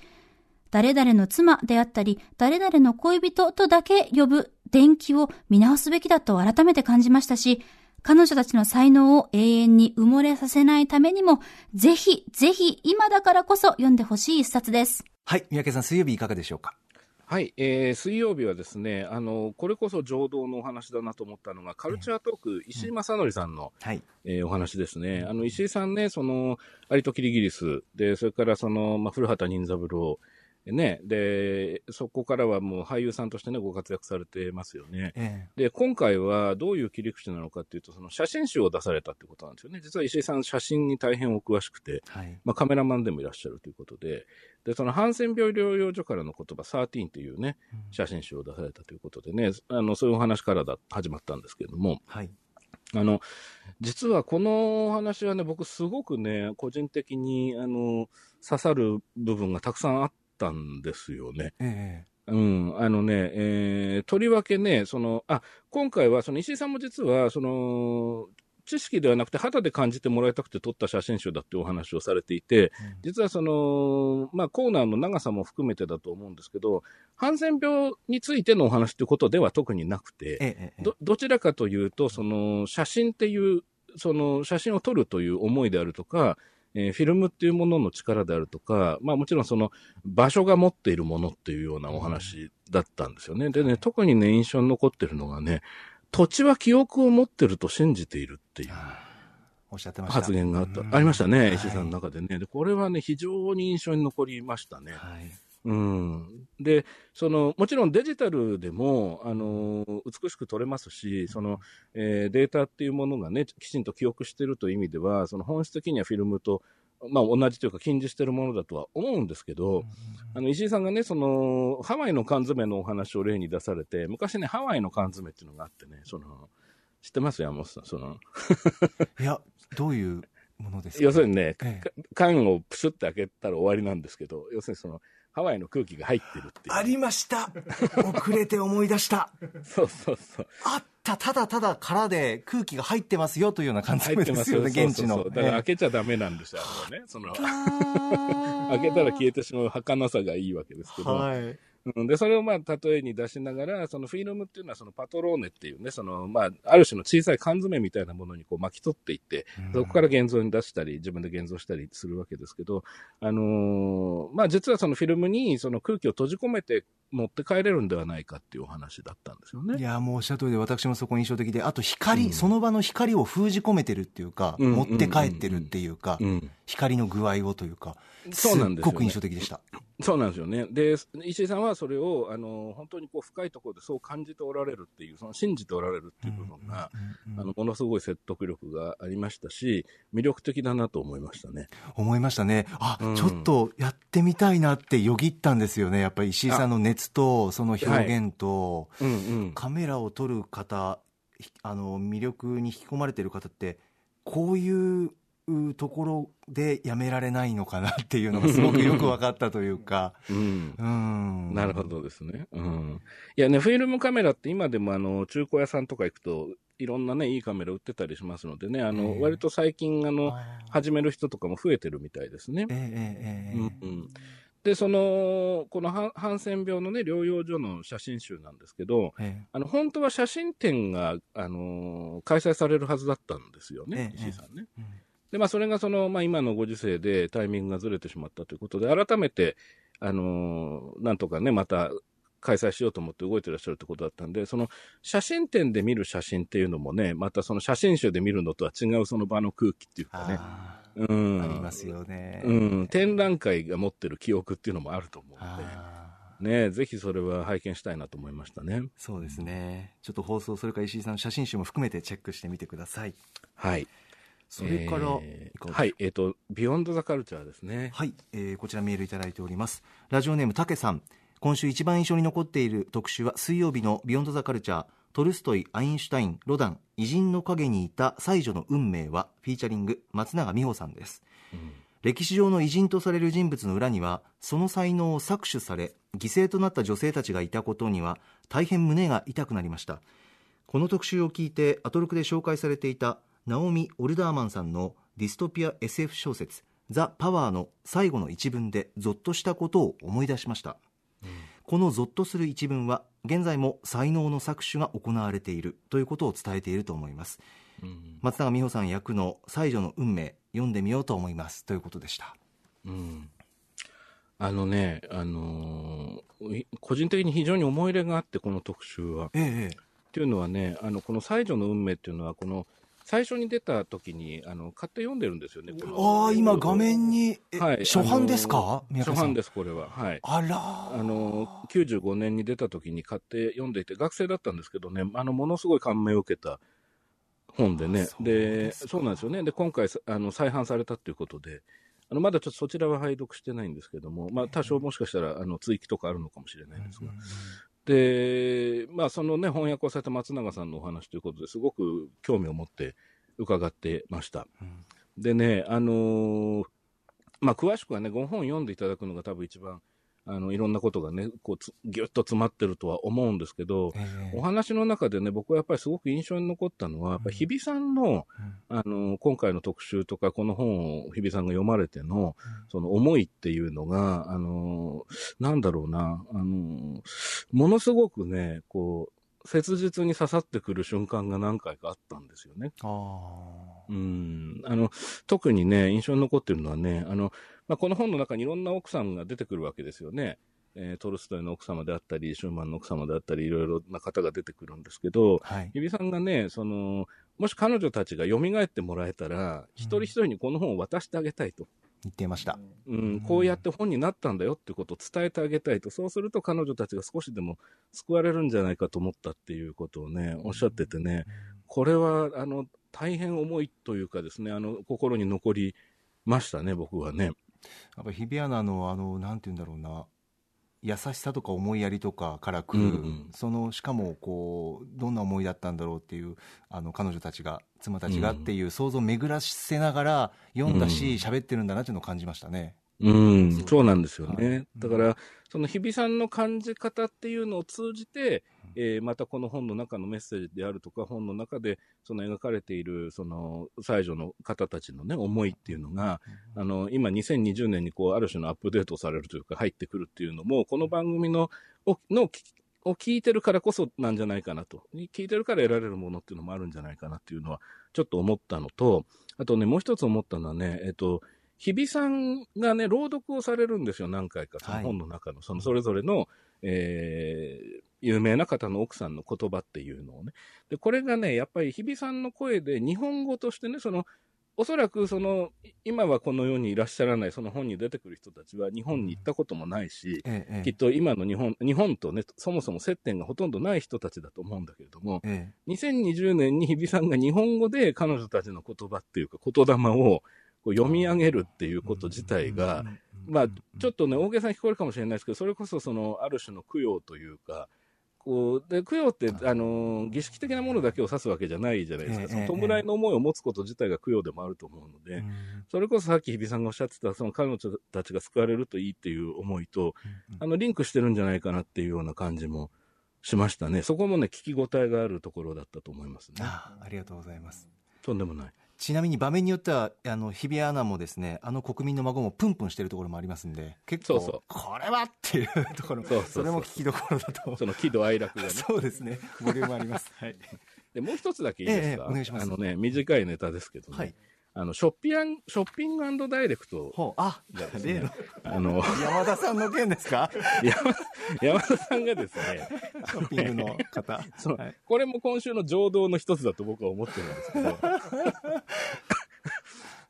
Speaker 6: 誰々の妻であったり、誰々の恋人とだけ呼ぶ電気を見直すべきだと改めて感じましたし、彼女たちの才能を永遠に埋もれさせないためにも、ぜひ、ぜひ、今だからこそ読んでほしい一冊です。
Speaker 2: はい、三宅さん、水曜日いかがでしょうか？
Speaker 3: はい、えー、水曜日はですね、あの、これこそ浄土のお話だなと思ったのが、カルチャートーク、石井正則さんの、
Speaker 2: はい。
Speaker 3: えーお話ですね。あの、石井さんね、その、アリとキリギリス、で、それからその、まあ、古畑任三郎、ね、で、そこからはもう俳優さんとしてね、ご活躍されてますよね。
Speaker 2: え
Speaker 3: で、今回はどういう切り口なのかっていうと、その写真集を出されたってことなんですよね。実は石井さん、写真に大変お詳しくて、
Speaker 2: えはい。
Speaker 3: まあ、カメラマンでもいらっしゃるということで、で、そのハンセン病療養所からの言葉、13というね、写真集を出されたということでね、あの、そういうお話からだ、始まったんですけれども、
Speaker 2: はい。
Speaker 3: あの、実はこのお話はね、僕すごくね、個人的に、あの、刺さる部分がたくさんあったんですよね。
Speaker 2: え
Speaker 3: うん、あのね、えーとりわけね、その、あ、今回は、その石井さんも実は、その、知識ではなくて肌で感じてもらいたくて撮った写真集だっていうお話をされていて、実はその、まあコーナーの長さも含めてだと思うんですけど、ハンセン病についてのお話ということでは特になくて、
Speaker 2: えええ。
Speaker 3: ど、どちらかというと、その写真っていう、その写真を撮るという思いであるとか、えーフィルムっていうものの力であるとか、まあもちろんその場所が持っているものっていうようなお話だったんですよね。でね、特にね、印象に残ってるのがね、土地は記憶を持ってると信じているっていう
Speaker 2: おっしゃってました。
Speaker 3: 発言があった、
Speaker 2: うん
Speaker 3: ありましたね、
Speaker 2: はい
Speaker 3: 石井さんの中でね。で、これはね、非常に印象に残りましたね。
Speaker 2: はい。
Speaker 3: うん。で、その、もちろんデジタルでも、あの、美しく撮れますし、その、えーデータっていうものがね、きちんと記憶してるという意味では、その本質的にはフィルムと、まあ同じというか近似してるものだとは思うんですけど、あの、石井さんがね、その、ハワイの缶詰のお話を例に出されて、昔ね、ハワイの缶詰っていうのがあってね、その、知ってます？山本さん。その、
Speaker 2: いや、どういうものですか？
Speaker 3: 要するにね、
Speaker 2: ええ
Speaker 3: か缶をプシュって開けたら終わりなんですけど、要するにその、ハワイの空気が入ってるっていう。
Speaker 2: ありました遅れて思い出した
Speaker 3: そうそうそう。
Speaker 2: あったただただ空で空気が入ってますよというような感じ
Speaker 3: 入って
Speaker 2: で
Speaker 3: ますすよ
Speaker 2: よね、現地の
Speaker 3: そうそうそう。だから開
Speaker 2: え
Speaker 3: けちゃダメなんですよ、あれはね。その、
Speaker 2: え
Speaker 3: 開けたら消えてしまう儚さがいいわけですけど。
Speaker 2: はい
Speaker 3: うん、で、それをまあ、例えに出しながら、そのフィルムっていうのは、そのパトローネっていうね、その、まあ、ある種の小さい缶詰みたいなものにこう巻き取っていって、そこから現像に出したり、自分で現像したりするわけですけど、あのーまあ、実はそのフィルムにその空気を閉じ込めて持って帰れるんではないかっていうお話だったんですよね。
Speaker 2: いやもうおっしゃる通りで私もそこ印象的であと光、
Speaker 3: うん。
Speaker 2: その場の光を封じ込めてるっていうか、
Speaker 3: うん。
Speaker 2: 持って帰ってるっていうか、
Speaker 3: うん。
Speaker 2: 光の具合をというか
Speaker 3: そうなんですよね
Speaker 2: っごく印象的でした
Speaker 3: そうなんですよね。で、石井さんはそれを、あの、本当にこう深いところでそう感じておられるっていう、その信じておられるっていう部分が、あの、ものすごい説得力がありましたし、魅力的だなと思いましたね。
Speaker 2: 思いましたねあ、
Speaker 3: うん
Speaker 2: ちょっとやってみたいなってよぎったんですよねやっぱり石井さんの熱とその表現と、
Speaker 3: うんうん。
Speaker 2: カメラを撮る方ひあの魅力に引き込まれてる方ってこういううところでやめられないのかなっていうのがすごくよく分かったというか
Speaker 3: うん。
Speaker 2: うん
Speaker 3: なるほどですね。うん。いやね、フィルムカメラって今でもあの、中古屋さんとか行くと、いろんなね、いいカメラ売ってたりしますのでね、あの、
Speaker 2: ええ
Speaker 3: 割と最近あの、始める人とかも増えてるみたいですね。
Speaker 2: ええええええ
Speaker 3: うんうんで、その、このハンハンセン病のね、療養所の写真集なんですけど、
Speaker 2: ええ
Speaker 3: あの、本当は写真展が、あのー開催されるはずだったんですよね、
Speaker 2: ええ
Speaker 3: 石井さんね。
Speaker 2: うん
Speaker 3: で、まあ、それがその、まあ、今のご時世でタイミングがずれてしまったということで、改めて、あのーなんとかね、また開催しようと思って動いてらっしゃるってことだったんで、その写真展で見る写真っていうのもね、またその写真集で見るのとは違うその場の空気っていうかね、
Speaker 2: あ
Speaker 3: うん。
Speaker 2: ーありますよね、
Speaker 3: うん。展覧会が持ってる記憶っていうのもあると思うので、ね、ぜひそれは拝見したいなと思いましたね。
Speaker 2: そうですねちょっと放送それから石井さんの写真集も含めてチェックしてみてください
Speaker 3: はい。
Speaker 2: それから、
Speaker 3: えーはい、えっ、と、ビヨンドザカルチャーですね。
Speaker 2: はい、えーこちらメールいただいております。ラジオネームたけさん。今週一番印象に残っている特集は水曜日の Beyond the Culture トルストイ、アインシュタイン、ロダン、偉人の陰にいた才女の運命は featuring 松永美穂さんです、歴史上の偉人とされる人物の裏にはその才能を搾取され犠牲となった女性たちがいたことには大変胸が痛くなりました。この特集を聞いてアトロクで紹介されていたナオミ・オルダーマンさんのディストピア SF 小説「ザ・パワー」の最後の一文でゾッとしたことを思い出しました、このゾッとする一文は現在も才能の搾取が行われているということを伝えていると思います。
Speaker 3: うん。
Speaker 2: 松永美穂さん役の才女の運命読んでみようと思います。ということでした。
Speaker 3: うん。あのね、あのーい個人的に非常に思い入れがあって、この特集は。っ
Speaker 2: ええ
Speaker 3: ていうのはね、あの、この才女の運命っていうのは、この、最初に出た時に、あの、買って読んでるんですよね。
Speaker 2: ああ今画面に、え
Speaker 3: はい。
Speaker 2: 初版です
Speaker 3: あ
Speaker 2: か
Speaker 3: 初版です、これは。はい。
Speaker 2: あら
Speaker 3: あの、95年に出た時に買って読んでいて、学生だったんですけどね、あの、ものすごい感銘を受けた本でね。
Speaker 2: そう
Speaker 3: でそうなんですよね。で、今回、あの、再販されたということで、あの、まだちょっとそちらは拝読してないんですけども、まあ、多少もしかしたら、あの、追記とかあるのかもしれないですが。で、まあ、そのね、翻訳をされた松永さんのお話ということですごく興味を持って伺ってました。でね、あのーまあ、詳しくはね、ご本読んでいただくのが多分一番あの、いろんなことがね、こうつ、ぎゅっと詰まってるとは思うんですけど、
Speaker 2: ええ。
Speaker 3: お話の中でね、僕はやっぱりすごく印象に残ったのは、やっぱり日比さんの、あの、今回の特集とか、この本を日比さんが読まれての、その思いっていうのが、あの、なんだろうな、あの、ものすごくね、こう、切実に刺さってくる瞬間が何回かあったんですよね。
Speaker 2: あ
Speaker 3: うん。あの、特にね、印象に残ってるのはね、あの、まあ、この本の中にいろんな奥さんが出てくるわけですよね。えートルストイの奥様であったり、シューマンの奥様であったり、いろいろな方が出てくるんですけど、
Speaker 2: あ。はい。
Speaker 3: 日比さんがね、その、もし彼女たちが蘇ってもらえたら、一人一人にこの本を渡してあげたいと。
Speaker 2: 言っていました。
Speaker 3: うん、こうやって本になったんだよってことを伝えてあげたいと。そうすると彼女たちが少しでも救われるんじゃないかと思ったっていうことをね、おっしゃっててね、これは、あの、大変重いというかですね、あの、心に残りましたね、僕はね。
Speaker 2: やっぱ日比アナのあのなんて言うんだろうな優しさとか思いやりとかからくる、
Speaker 3: うんうん。
Speaker 2: そのしかもこうどんな思いだったんだろうっていうあの彼女たちが妻たちがっていう想像を巡らせながら読んだし喋、ってるんだなっていうのを感じましたね。
Speaker 3: うん、
Speaker 2: そう。
Speaker 3: なんですよ
Speaker 2: は
Speaker 3: ね
Speaker 2: い。
Speaker 3: だから、その日比さんの感じ方っていうのを通じて、えーまたこの本の中のメッセージであるとか、本の中でその描かれている、その、妻女の方たちのね、思いっていうのが、あの、今2020年にこう、ある種のアップデートされるというか、入ってくるっていうのも、この番組の、をの、を聞いてるからこそなんじゃないかなと。聞いてるから得られるものっていうのもあるんじゃないかなっていうのは、ちょっと思ったのと、あとね、もう一つ思ったのはね、えっと、日比さんがね、朗読をされるんですよ、何回か。その
Speaker 2: はい
Speaker 3: 本の中の、そのそれぞれの、えー有名な方の奥さんの言葉っていうのをね。で、これがね、やっぱり日比さんの声で日本語としてね、その、おそらくその、い今はこの世にいらっしゃらない、その本に出てくる人たちは日本に行ったこともないし、
Speaker 2: えええ
Speaker 3: きっと今の日本、日本とね、そもそも接点がほとんどない人たちだと思うんだけれども、
Speaker 2: ええ。
Speaker 3: 2020年に日比さんが日本語で彼女たちの言葉っていうか言霊をこう読み上げるっていうこと自体が、まあ、ちょっとね、大げさに聞こえるかもしれないですけど、それこそその、ある種の供養というか、こう、で、供養って、あの、儀式的なものだけを指すわけじゃないじゃないですか。
Speaker 2: ええ
Speaker 3: その弔いの思いを持つこと自体が供養でもあると思うので、それこそさっき日比さんがおっしゃってた、その彼女たちが救われるといいっていう思いと、あの、リンクしてるんじゃないかなっていうような感じもしましたね。そこもね、聞き応えがあるところだったと思いますね。
Speaker 2: ああありがとうございます。
Speaker 3: とんでもない。
Speaker 2: ちなみに場面によってはあの日比アナもですねあの国民の孫もプンプンしてるところもありますんで結構
Speaker 3: そうそう。
Speaker 2: これはっていうところ
Speaker 3: そうそ
Speaker 2: れも聞きどころだと。
Speaker 3: その喜怒哀楽がね。
Speaker 2: そうですね。ボリュームあります。はい、
Speaker 3: で、もう一つだけいいですか、
Speaker 2: ええお願いします。
Speaker 3: あのね、短いネタですけどね。
Speaker 2: はい
Speaker 3: あの、ショッピアン、ショッピングダイレクト
Speaker 2: ほうあ
Speaker 3: がですね
Speaker 2: 例の、
Speaker 3: あの、
Speaker 2: 山田さんの件ですか？
Speaker 3: 山山田さんがですね、
Speaker 2: ショッピングの方。
Speaker 3: その
Speaker 2: はい。
Speaker 3: これも今週の情動の一つだと僕は思ってるんですけど、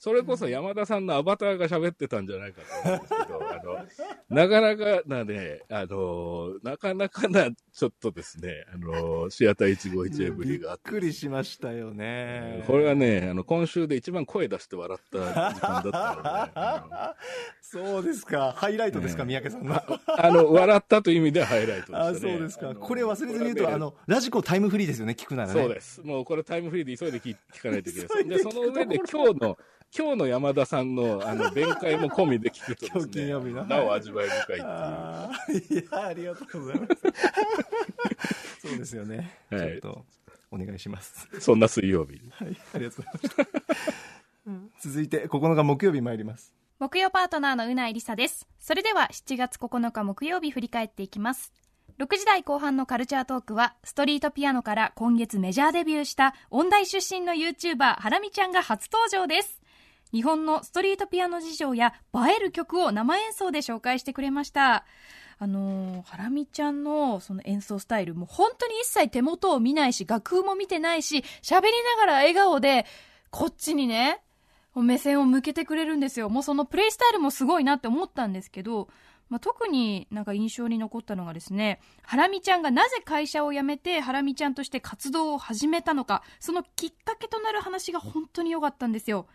Speaker 3: それこそ山田さんのアバターが喋ってたんじゃないかと思うんですけど、あの、なかなかなね、あの、なかなかな、ちょっとですね、あの、シアター151エブリがあっ
Speaker 2: びってくりしましたよね。
Speaker 3: これはね、あの、今週で一番声出して笑った時間だったので、あ
Speaker 2: そうですか。ハイライトですか、
Speaker 3: ええ
Speaker 2: 三宅さんの
Speaker 3: のあの、笑ったという意味ではハイライトでしたね。
Speaker 2: あそうですか。
Speaker 3: の
Speaker 2: これ忘れずに言うと、あのラジコタイムフリーですよね聞くならね。
Speaker 3: そうです。もうこれタイムフリーで急いで聞聞かないといけない。
Speaker 2: で、
Speaker 3: その上で今日の、今日の山田さんの、あの、弁解も込みで聞くとですね、
Speaker 2: 金曜日の
Speaker 3: なお味わい深いっていう。
Speaker 2: あーいやありがとうございます そうですよね、
Speaker 3: はい
Speaker 2: ちょっとお願いします
Speaker 3: そんな水曜日。
Speaker 2: はいありがとうございました続いて9日木曜日参ります
Speaker 7: 木曜パートナーのうないりさです。それでは7月9日木曜日振り返っていきます。6時台後半のカルチャートークは、ストリートピアノから今月メジャーデビューした音大出身の YouTuber、ハラミちゃんが初登場です。日本のストリートピアノ事情や映える曲を生演奏で紹介してくれました。あのーハラミちゃんのその演奏スタイル、もう本当に一切手元を見ないし、楽譜も見てないし、喋りながら笑顔で、こっちにね、目線を向けてくれるんですよ。もうそのプレイスタイルもすごいなって思ったんですけど、まあ、特になんか印象に残ったのがですね、ハラミちゃんがなぜ会社を辞めてハラミちゃんとして活動を始めたのか、そのきっかけとなる話が本当に良かったんですよ。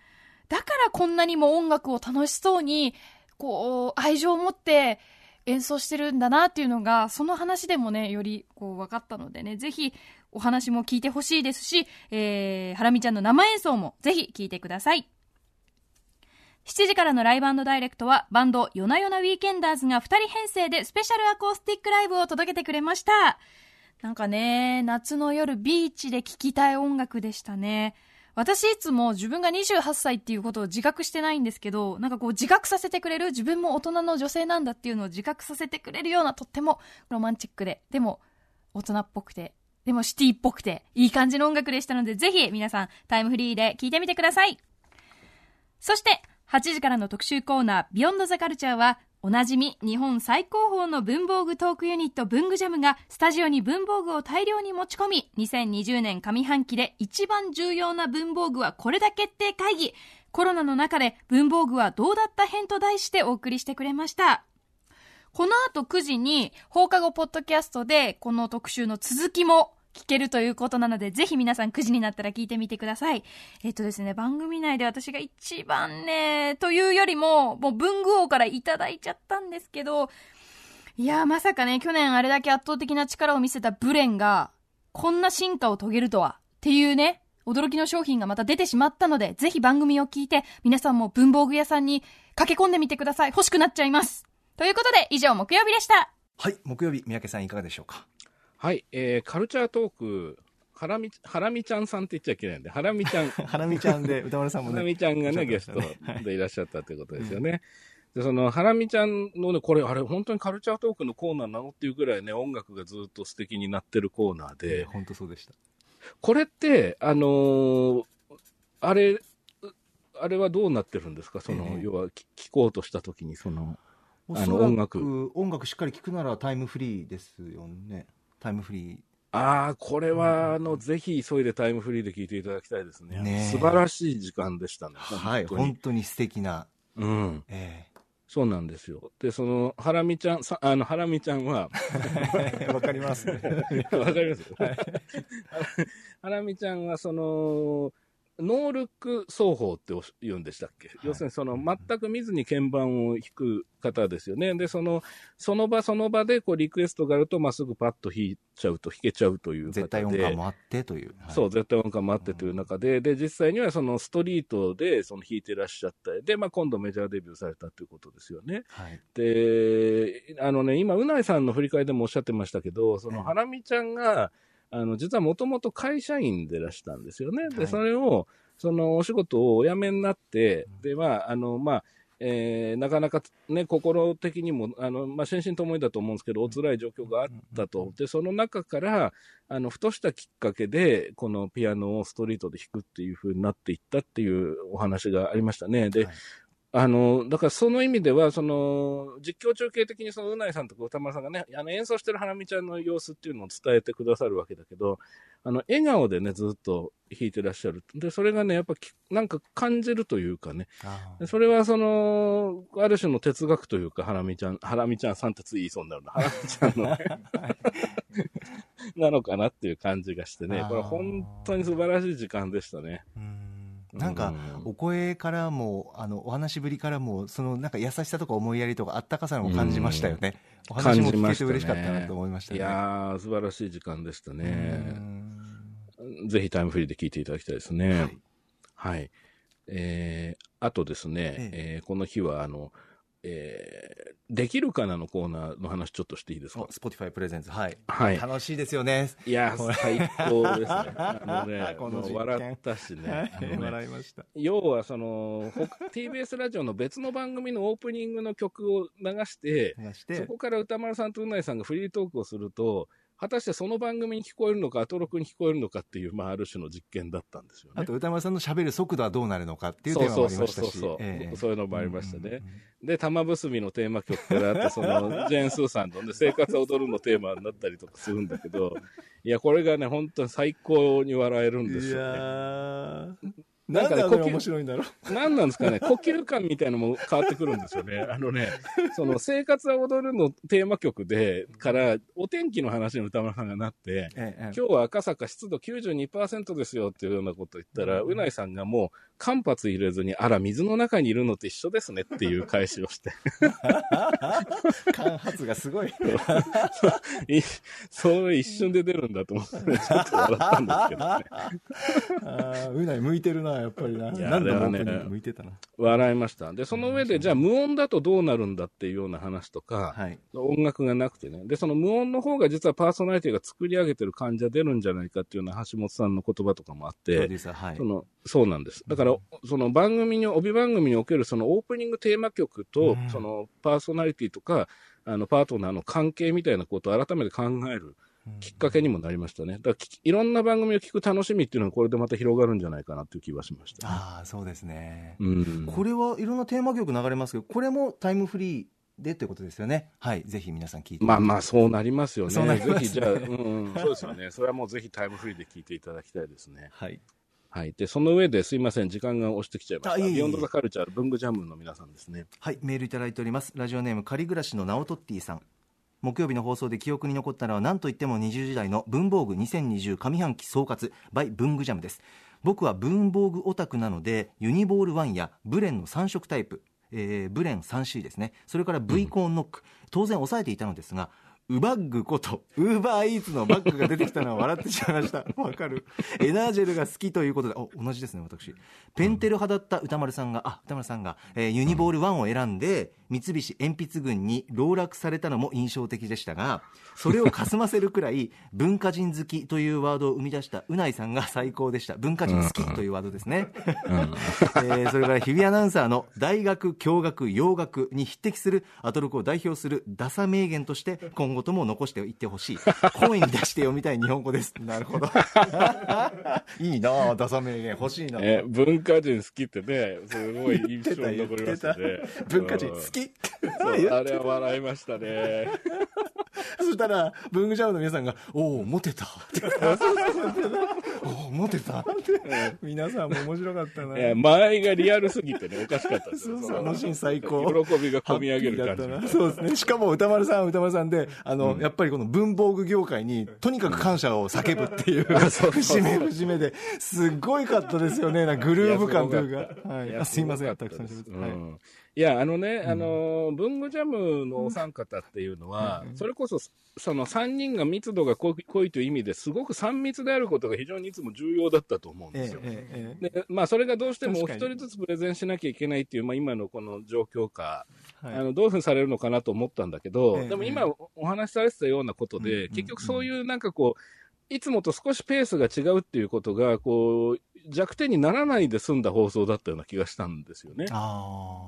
Speaker 7: だからこんなにも音楽を楽しそうに、こう、愛情を持って演奏してるんだなっていうのが、その話でもね、よりこう分かったのでね、ぜひお話も聞いてほしいですし、えー、ハラミちゃんの生演奏もぜひ聞いてください。7時からのライブダイレクトはバンドヨナヨナウィーケンダーズが2人編成でスペシャルアコースティックライブを届けてくれました。なんかね、夏の夜ビーチで聴きたい音楽でしたね。私いつも自分が28歳っていうことを自覚してないんですけど、なんかこう自覚させてくれる自分も大人の女性なんだっていうのを自覚させてくれるようなとってもロマンチックで、でも大人っぽくて、でもシティっぽくて、いい感じの音楽でしたので、ぜひ皆さんタイムフリーで聴いてみてください。そして、8時からの特集コーナー、ビヨンドザカルチャーは、おなじみ日本最高峰の文房具トークユニット文具ジャムがスタジオに文房具を大量に持ち込み2020年上半期で一番重要な文房具はこれだ決定会議コロナの中で文房具はどうだった編と題してお送りしてくれました。この後9時に放課後ポッドキャストでこの特集の続きも聞けるということなので、ぜひ皆さん9時になったら聞いてみてください。えっとですね、番組内で私が一番ね、というよりも、もう文具王からいただいちゃったんですけど、いやまさかね、去年あれだけ圧倒的な力を見せたブレンが、こんな進化を遂げるとは、っていうね、驚きの商品がまた出てしまったので、ぜひ番組を聞いて、皆さんも文房具屋さんに駆け込んでみてください。欲しくなっちゃいます。ということで、以上木曜日でした。
Speaker 2: はい、木曜日、三宅さんいかがでしょうか？
Speaker 3: はい、えー、カルチャートーク、ハラミ、ハラミちゃんさんって言っちゃいけないんで、ハラミちゃん、
Speaker 2: ハラミちゃんで歌丸さんもね。
Speaker 3: ハラミちゃんがね、ゲストでいらっしゃったということですよね。で、その、ハラミちゃんのね、これ、あれ、本当にカルチャートークのコーナーなのっていうぐらいね、音楽がずっと素敵になってるコーナーで、
Speaker 2: 本当そうでした。
Speaker 3: これって、あのーあれ、あれはどうなってるんですか？その、
Speaker 2: ええ
Speaker 3: 要は、聞聞こうとしたときに、その、あの音楽
Speaker 2: 音楽しっかり聴くならタイムフリーですよね。タイムフリー。
Speaker 3: ああ、これは、あの、ぜひ急いでタイムフリーで聞いていただきたいですね。
Speaker 2: ねえ
Speaker 3: 素晴らしい時間でしたね。
Speaker 2: はい、
Speaker 3: 本当に
Speaker 2: 素敵な。
Speaker 3: うん。
Speaker 2: え
Speaker 3: そうなんですよ。で、その、ハラミちゃん、さあの、ハラミちゃんは、
Speaker 2: え わかります。
Speaker 3: わかります、ハラミちゃんは、その、ノールック奏法って言うんでしたっけ、要するにその全く見ずに鍵盤を弾く方ですよね。で、その、その場その場でこうリクエストがあると、まっすぐパッと弾いちゃうと弾けちゃうという。
Speaker 2: 絶対音感もあってという。はい
Speaker 3: そう、絶対音感もあってという中で、で、実際にはそのストリートでその弾いてらっしゃった。で、まあ今度メジャーデビューされたということですよね。
Speaker 2: はい。
Speaker 3: で、あのね、今、うないさんの振り返りでもおっしゃってましたけど、その、
Speaker 2: ええ
Speaker 3: ハラミちゃんが、あの、実はもともと会社員でいらしたんですよね。で、
Speaker 2: はい
Speaker 3: それを、その、お仕事をお辞めになって、で、まあ、あの、まあ、えーなかなかね、心的にも、あの、まあ、心身ともにだと思うんですけど、お辛い状況があったと。で、その中から、あの、ふとしたきっかけで、このピアノをストリートで弾くっていう風になっていったっていうお話がありましたね。で、
Speaker 2: はい
Speaker 3: あの、だからその意味では、その、実況中継的にそのうないさんとか歌丸さんがね、あの演奏してる花見ちゃんの様子っていうのを伝えてくださるわけだけど、あの、笑顔でね、ずっと弾いてらっしゃる。で、それがね、やっぱき、なんか感じるというかね、それはその、ある種の哲学というか、ハラミちゃん、ハラミちゃんさんってつい言いそうになるな、ハラミちゃんの、なのかなっていう感じがしてね、これ本当に素晴らしい時間でしたね。
Speaker 2: ーうんなんか、お声からも、あの、お話ぶりからも、その、なんか優しさとか思いやりとか、あったかさも感じましたよね。お話も聞けて嬉しかったなと思いましたね。
Speaker 3: いやー、素晴らしい時間でした
Speaker 2: う
Speaker 3: ね。
Speaker 2: ん
Speaker 3: ぜひタイムフリーで聞いていただきたいですね。
Speaker 2: は
Speaker 3: はいい。えー、あとですね、
Speaker 2: え
Speaker 3: えーこの日は、あの、えー、できるかなのコーナーの話ちょっとしていいですか？
Speaker 2: お Spotify プレゼンツ、はい。
Speaker 3: はい
Speaker 2: 楽しいですよね。
Speaker 3: いや最高ですね。あのね、
Speaker 2: この
Speaker 3: 笑ったしね。ね
Speaker 2: 笑いました。
Speaker 3: 要はその、ほ TBS ラジオの別の番組のオープニングの曲を流して、
Speaker 2: 流して
Speaker 3: そこから歌丸さんとうないさんがフリートークをすると、果たしてその番組に聞こえるのか、アトロクに聞こえるのかっていう、まあ、ある種の実験だったんですよね。
Speaker 2: あと歌丸さんの喋る速度はどうなるのかっていうテーマもありましたし。
Speaker 3: そうそうそうそう
Speaker 2: ええ
Speaker 3: そういうのもありましたね
Speaker 2: うんうんうん
Speaker 3: で、玉結びのテーマ曲からあって、その、ジェーン・スーさんのね、生活を踊るのテーマになったりとかするんだけど、いや、これがね、本当に最高に笑えるんですよね。
Speaker 2: ー
Speaker 3: なかね
Speaker 2: なんんで面白いんだろう。
Speaker 3: 何なんですかね、呼吸感みたいなのも変わってくるんですよね。あのね、その生活は踊るのテーマ曲で、から、お天気の話に歌丸さんがなって、
Speaker 2: ええ
Speaker 3: 今日は赤坂湿度92%ですよっていうようなことを言ったら、うないさんがもう間髪入れずに、あら、水の中にいるのと一緒ですねっていう返しをして、
Speaker 2: 間髪がすごい。
Speaker 3: いそれ一瞬で出るんだと思って、ね、ちょっと笑ったんですけどね。
Speaker 2: うない向いてるな、やっぱりな。何度もオ
Speaker 3: あれはね
Speaker 2: ープニング向いてたな。
Speaker 3: 笑いました。で、その上で、じゃあ無音だとどうなるんだっていうような話とか、
Speaker 2: はい。
Speaker 3: 音楽がなくてね。で、その無音の方が実はパーソナリティが作り上げてる感じが出るんじゃないかっていうような橋本さんの言葉とかもあって
Speaker 2: はい
Speaker 3: そ。の、そうなんです。だから、その番組に、帯番組におけるそのオープニングテーマ曲と、
Speaker 2: うん
Speaker 3: そのパーソナリティとか、あの、パートナーの関係みたいなことを改めて考えるきっかけにもなりましたね。だからき、いろんな番組を聞く楽しみっていうのはこれでまた広がるんじゃないかなっていう気はしました、ね。
Speaker 2: ああ、そうですね。
Speaker 3: うん。
Speaker 2: これはいろんなテーマ曲流れますけど、これもタイムフリーでということですよね。はい。ぜひ皆さん聞いて。
Speaker 3: まあまあ、そうなりますよね。
Speaker 2: そうなりますね
Speaker 3: ぜひ、じゃあ、うんうん、そうですよね。それはもうぜひタイムフリーで聞いていただきたいですね。
Speaker 2: はい。
Speaker 3: はい。で、その上ですいません、時間が押してきちゃいました。ビヨンドザカルチャー、文具ジャムの皆さんですね。
Speaker 2: はい、メールいただいております。ラジオネーム、仮暮らしのナオトッティさん。木曜日の放送で記憶に残ったのは何といっても20時代の文房具2020上半期総括 by 文具ジャムです。僕は文房具オタクなのでユニボール1やブレンの3色タイプ、えーブレン 3C ですね。それから V コーンノック、当然抑えていたのですがウバッグことウーバーイーツのバッグが出てきたのは笑ってしまいました。わかる。エナージェルが好きということで。お同じですね私。ペンテル派だった歌丸さんがあ歌丸さんが、えーユニボール1を選んで三菱鉛筆群に籠絡されたのも印象的でしたがそれをかすませるくらい文化人好きというワードを生み出したうないさんが最高でした。文化人好きというワードですね、えーそれから日比アナウンサーの大学共学洋学に匹敵するアトロクを代表するダサ名言として今後とも残していってほしい。声に出して読みたい日本語です。なるほど。いいなあダサ名言欲しいな。
Speaker 3: え、文化人好きってね、すごい印象に残りましたね。
Speaker 2: 文化人好き？
Speaker 3: あれは笑いましたね。
Speaker 2: そしたら、文具ジャムの皆さんが、おお、モテた。おお、モテた。っ て皆さんも面白かったな。
Speaker 3: いや前がリアルすぎてね、おかしかったですよ。
Speaker 2: そうそうあのシーン最高
Speaker 3: 喜びが込み上げる感じ
Speaker 2: そうですね。しかも歌丸さん、歌丸さんで、あの、やっぱりこの文房具業界に、とにかく感謝を叫ぶっていう、節目節目で、すっごいかったですよね。なんかグルーヴ感というか。はいい。
Speaker 3: や
Speaker 2: あすいません、
Speaker 3: た
Speaker 2: くさん喋って。はい
Speaker 3: うんいや、あのね、あのー、文具ジャムのお三方っていうのは、それこそ、その三人が密度が濃い濃いという意味ですごく三密であることが非常にいつも重要だったと思うんですよ。
Speaker 2: ええ、ええ、え
Speaker 3: で、まあ、それがどうしてもお一人ずつプレゼンしなきゃいけないっていう、まあ、今のこの状況下、
Speaker 2: え。はい
Speaker 3: あの、どういうふうにされるのかなと思ったんだけど、
Speaker 2: ええ
Speaker 3: でも今おお話しされてたようなことで、
Speaker 2: うん
Speaker 3: 結局そういうなんかこう、いつもと少しペースが違うっていうことが、こう、弱点にならないで済んだ放送だったような気がしたんですよね。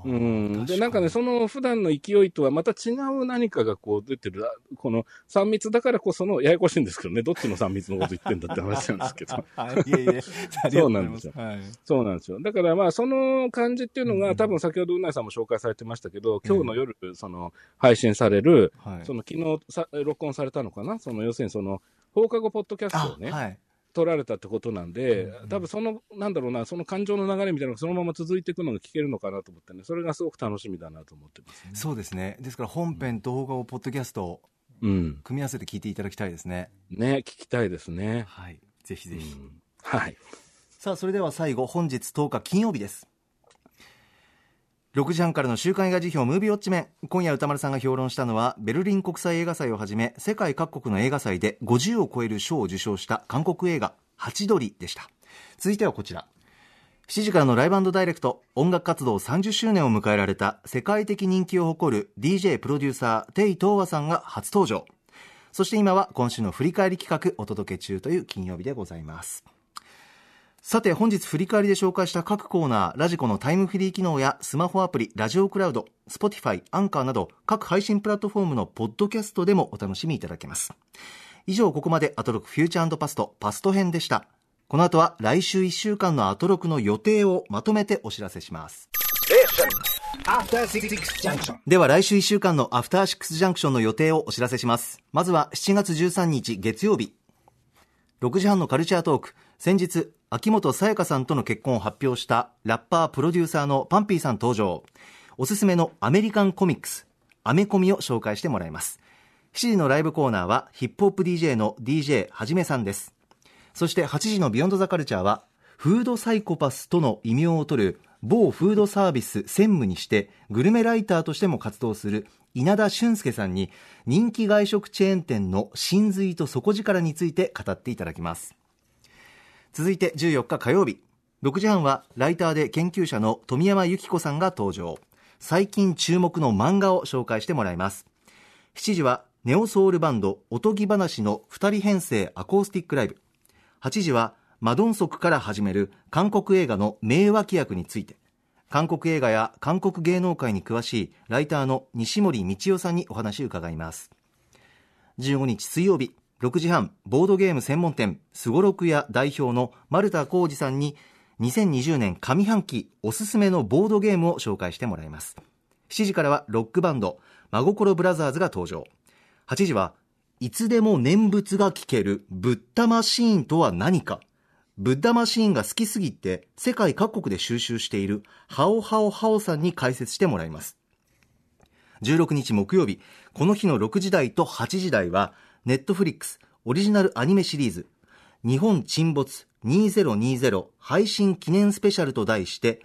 Speaker 3: うん。で、なんかね、その普段の勢いとはまた違う何かがこう出てる、あこの3密だからこその、ややこしいんですけどね、どっちの3密のこと言ってんだって話なんですけど。
Speaker 2: はい、いえいえ。ありがとございますはい。
Speaker 3: そうなんですよ。だからまあ、その感じっていうのが、多分先ほどうなぎさんも紹介されてましたけど、今日の夜、その、配信される、
Speaker 2: はい
Speaker 3: その昨日さ録音されたのかな？その、要するにその、放課後ポッドキャストをね、
Speaker 2: はい。
Speaker 3: 撮られたってことなんで、多分その、なんだろうな、その感情の流れみたいなのがそのまま続いていくのが聞けるのかなと思ってね、それがすごく楽しみだなと思ってますね。
Speaker 2: そうですね。ですから本編と放課後ポッドキャストを
Speaker 3: うん。
Speaker 2: 組み合わせて聞いていただきたいですね。
Speaker 3: ね、聞きたいですね。
Speaker 2: はい。ぜひぜひ。
Speaker 3: うんはい。
Speaker 2: さあ、それでは最後、本日10日金曜日です。6時半からの週刊映画辞表ムービーウォッチメン。今夜歌丸さんが評論したのは、ベルリン国際映画祭をはじめ、世界各国の映画祭で50を超える賞を受賞した韓国映画、ハチドリでした。続いてはこちら。7時からのライブダイレクト、音楽活動30周年を迎えられた世界的人気を誇る DJ プロデューサー、テイ・トーワさんが初登場。そして今は今週の振り返り企画お届け中という金曜日でございます。さて本日振り返りで紹介した各コーナーラジコのタイムフリー機能やスマホアプリラジオクラウド Spotify アンカーなど各配信プラットフォームのポッドキャストでもお楽しみいただけます。以上ここまでアトロクフューチャーパストパスト編でした。この後は来週1週間のアトロクの予定をまとめてお知らせします。では来週1週間のアフターシックスジャンクションの予定をお知らせします。まずは7月13日月曜日。6時半のカルチャートーク。先日秋元さやかさんとの結婚を発表したラッパープロデューサーのパンピーさん登場。おすすめのアメリカンコミックスアメコミを紹介してもらいます。7時のライブコーナーはヒップホップ DJ の DJ はじめさんです。そして8時のビヨンドザカルチャーはフードサイコパスとの異名を取る某フードサービス専務にしてグルメライターとしても活動する稲田俊介さんに人気外食チェーン店の真髄と底力について語っていただきます。続いて14日火曜日。6時半はライターで研究者の富山由紀子さんが登場。最近注目の漫画を紹介してもらいます。7時はネオソウルバンドおとぎ話の2人編成アコースティックライブ。8時はマドンソクから始める韓国映画の名脇役について。韓国映画や韓国芸能界に詳しいライターの西森道夫さんにお話伺います。15日水曜日。6時半ボードゲーム専門店すごろく屋代表の丸田浩二さんに2020年上半期おすすめのボードゲームを紹介してもらいます。7時からはロックバンド真心ブラザーズが登場。8時はいつでも念仏が聞けるブッダマシーンとは何か。ブッダマシーンが好きすぎて世界各国で収集しているハオハオハオさんに解説してもらいます。16日木曜日この日の6時台と8時台はネットフリックスオリジナルアニメシリーズ。日本沈没2020配信記念スペシャルと題して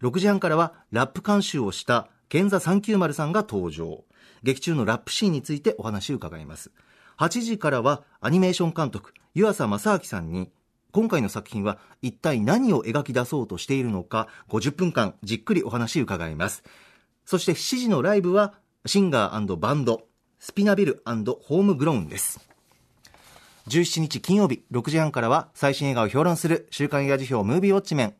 Speaker 2: 6時半からはラップ監修をした健座390さんが登場。劇中のラップシーンについてお話を伺います。8時からはアニメーション監督湯浅正明さんに今回の作品は一体何を描き出そうとしているのか50分間じっくりお話を伺います。そして7時のライブはシンガーバンドスピナビルホームグロウンです。17日金曜日6時半からは最新映画を評論する週刊映画時評ムービーウォッチメン。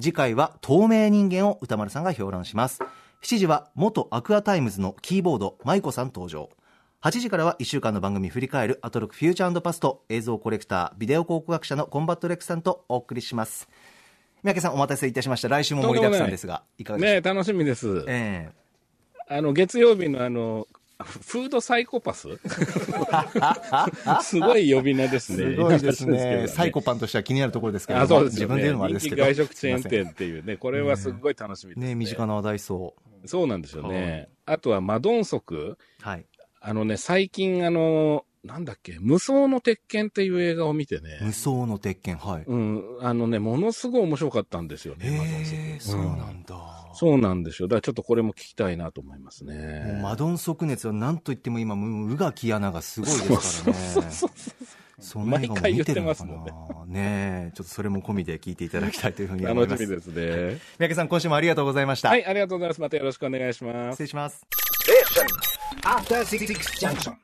Speaker 2: 次回は透明人間を歌丸さんが評論します。7時は元アクアタイムズのキーボード舞子さん登場。8時からは1週間の番組振り返るアトロク Future Past 映像コレクタービデオ考古学者のコンバットレックさんとお送りします。三宅さんお待たせいたしました。来週も盛りだくさんですがいかがでしょう？
Speaker 3: ね楽しみです。
Speaker 2: え。
Speaker 3: あの、月曜日のあの、フードサイコパス？すごい呼び名ですね。
Speaker 2: えすごいです
Speaker 3: 今
Speaker 2: ねサイコパンとしては気になるところですけど
Speaker 3: ね。
Speaker 2: 自分で言うのもあれですけど
Speaker 3: 人気外食チェーン店っていうね、これはすごい楽しみですね。
Speaker 2: ね身近な話題そ
Speaker 3: そうなんですよね。あとはマドンソク。
Speaker 2: うはい
Speaker 3: あのね、最近あの、なんだっけ、無双の鉄拳っていう映画を見てね、
Speaker 2: 無双の鉄拳はい。
Speaker 3: うん、あのね、ものすごい面白かったんですよね、マドンソク
Speaker 2: へえそうなんだ、
Speaker 3: そうなんですよ。だからちょっとこれも聞きたいなと思います
Speaker 2: もう
Speaker 3: ね。
Speaker 2: マドンソク熱は何と言っても今もう宇垣アナがすごいですからね。その映画も見てるのかな？
Speaker 3: 毎回言って
Speaker 2: ねえ。ちょっとそれも込みで聞いていただきたいというふうに思います。
Speaker 3: 楽しみですね。
Speaker 2: 三宅さん今週もありがとうございました、
Speaker 3: はい、ありがとうございます。またよろしくお願いします。
Speaker 2: 失。礼します。
Speaker 8: Junction.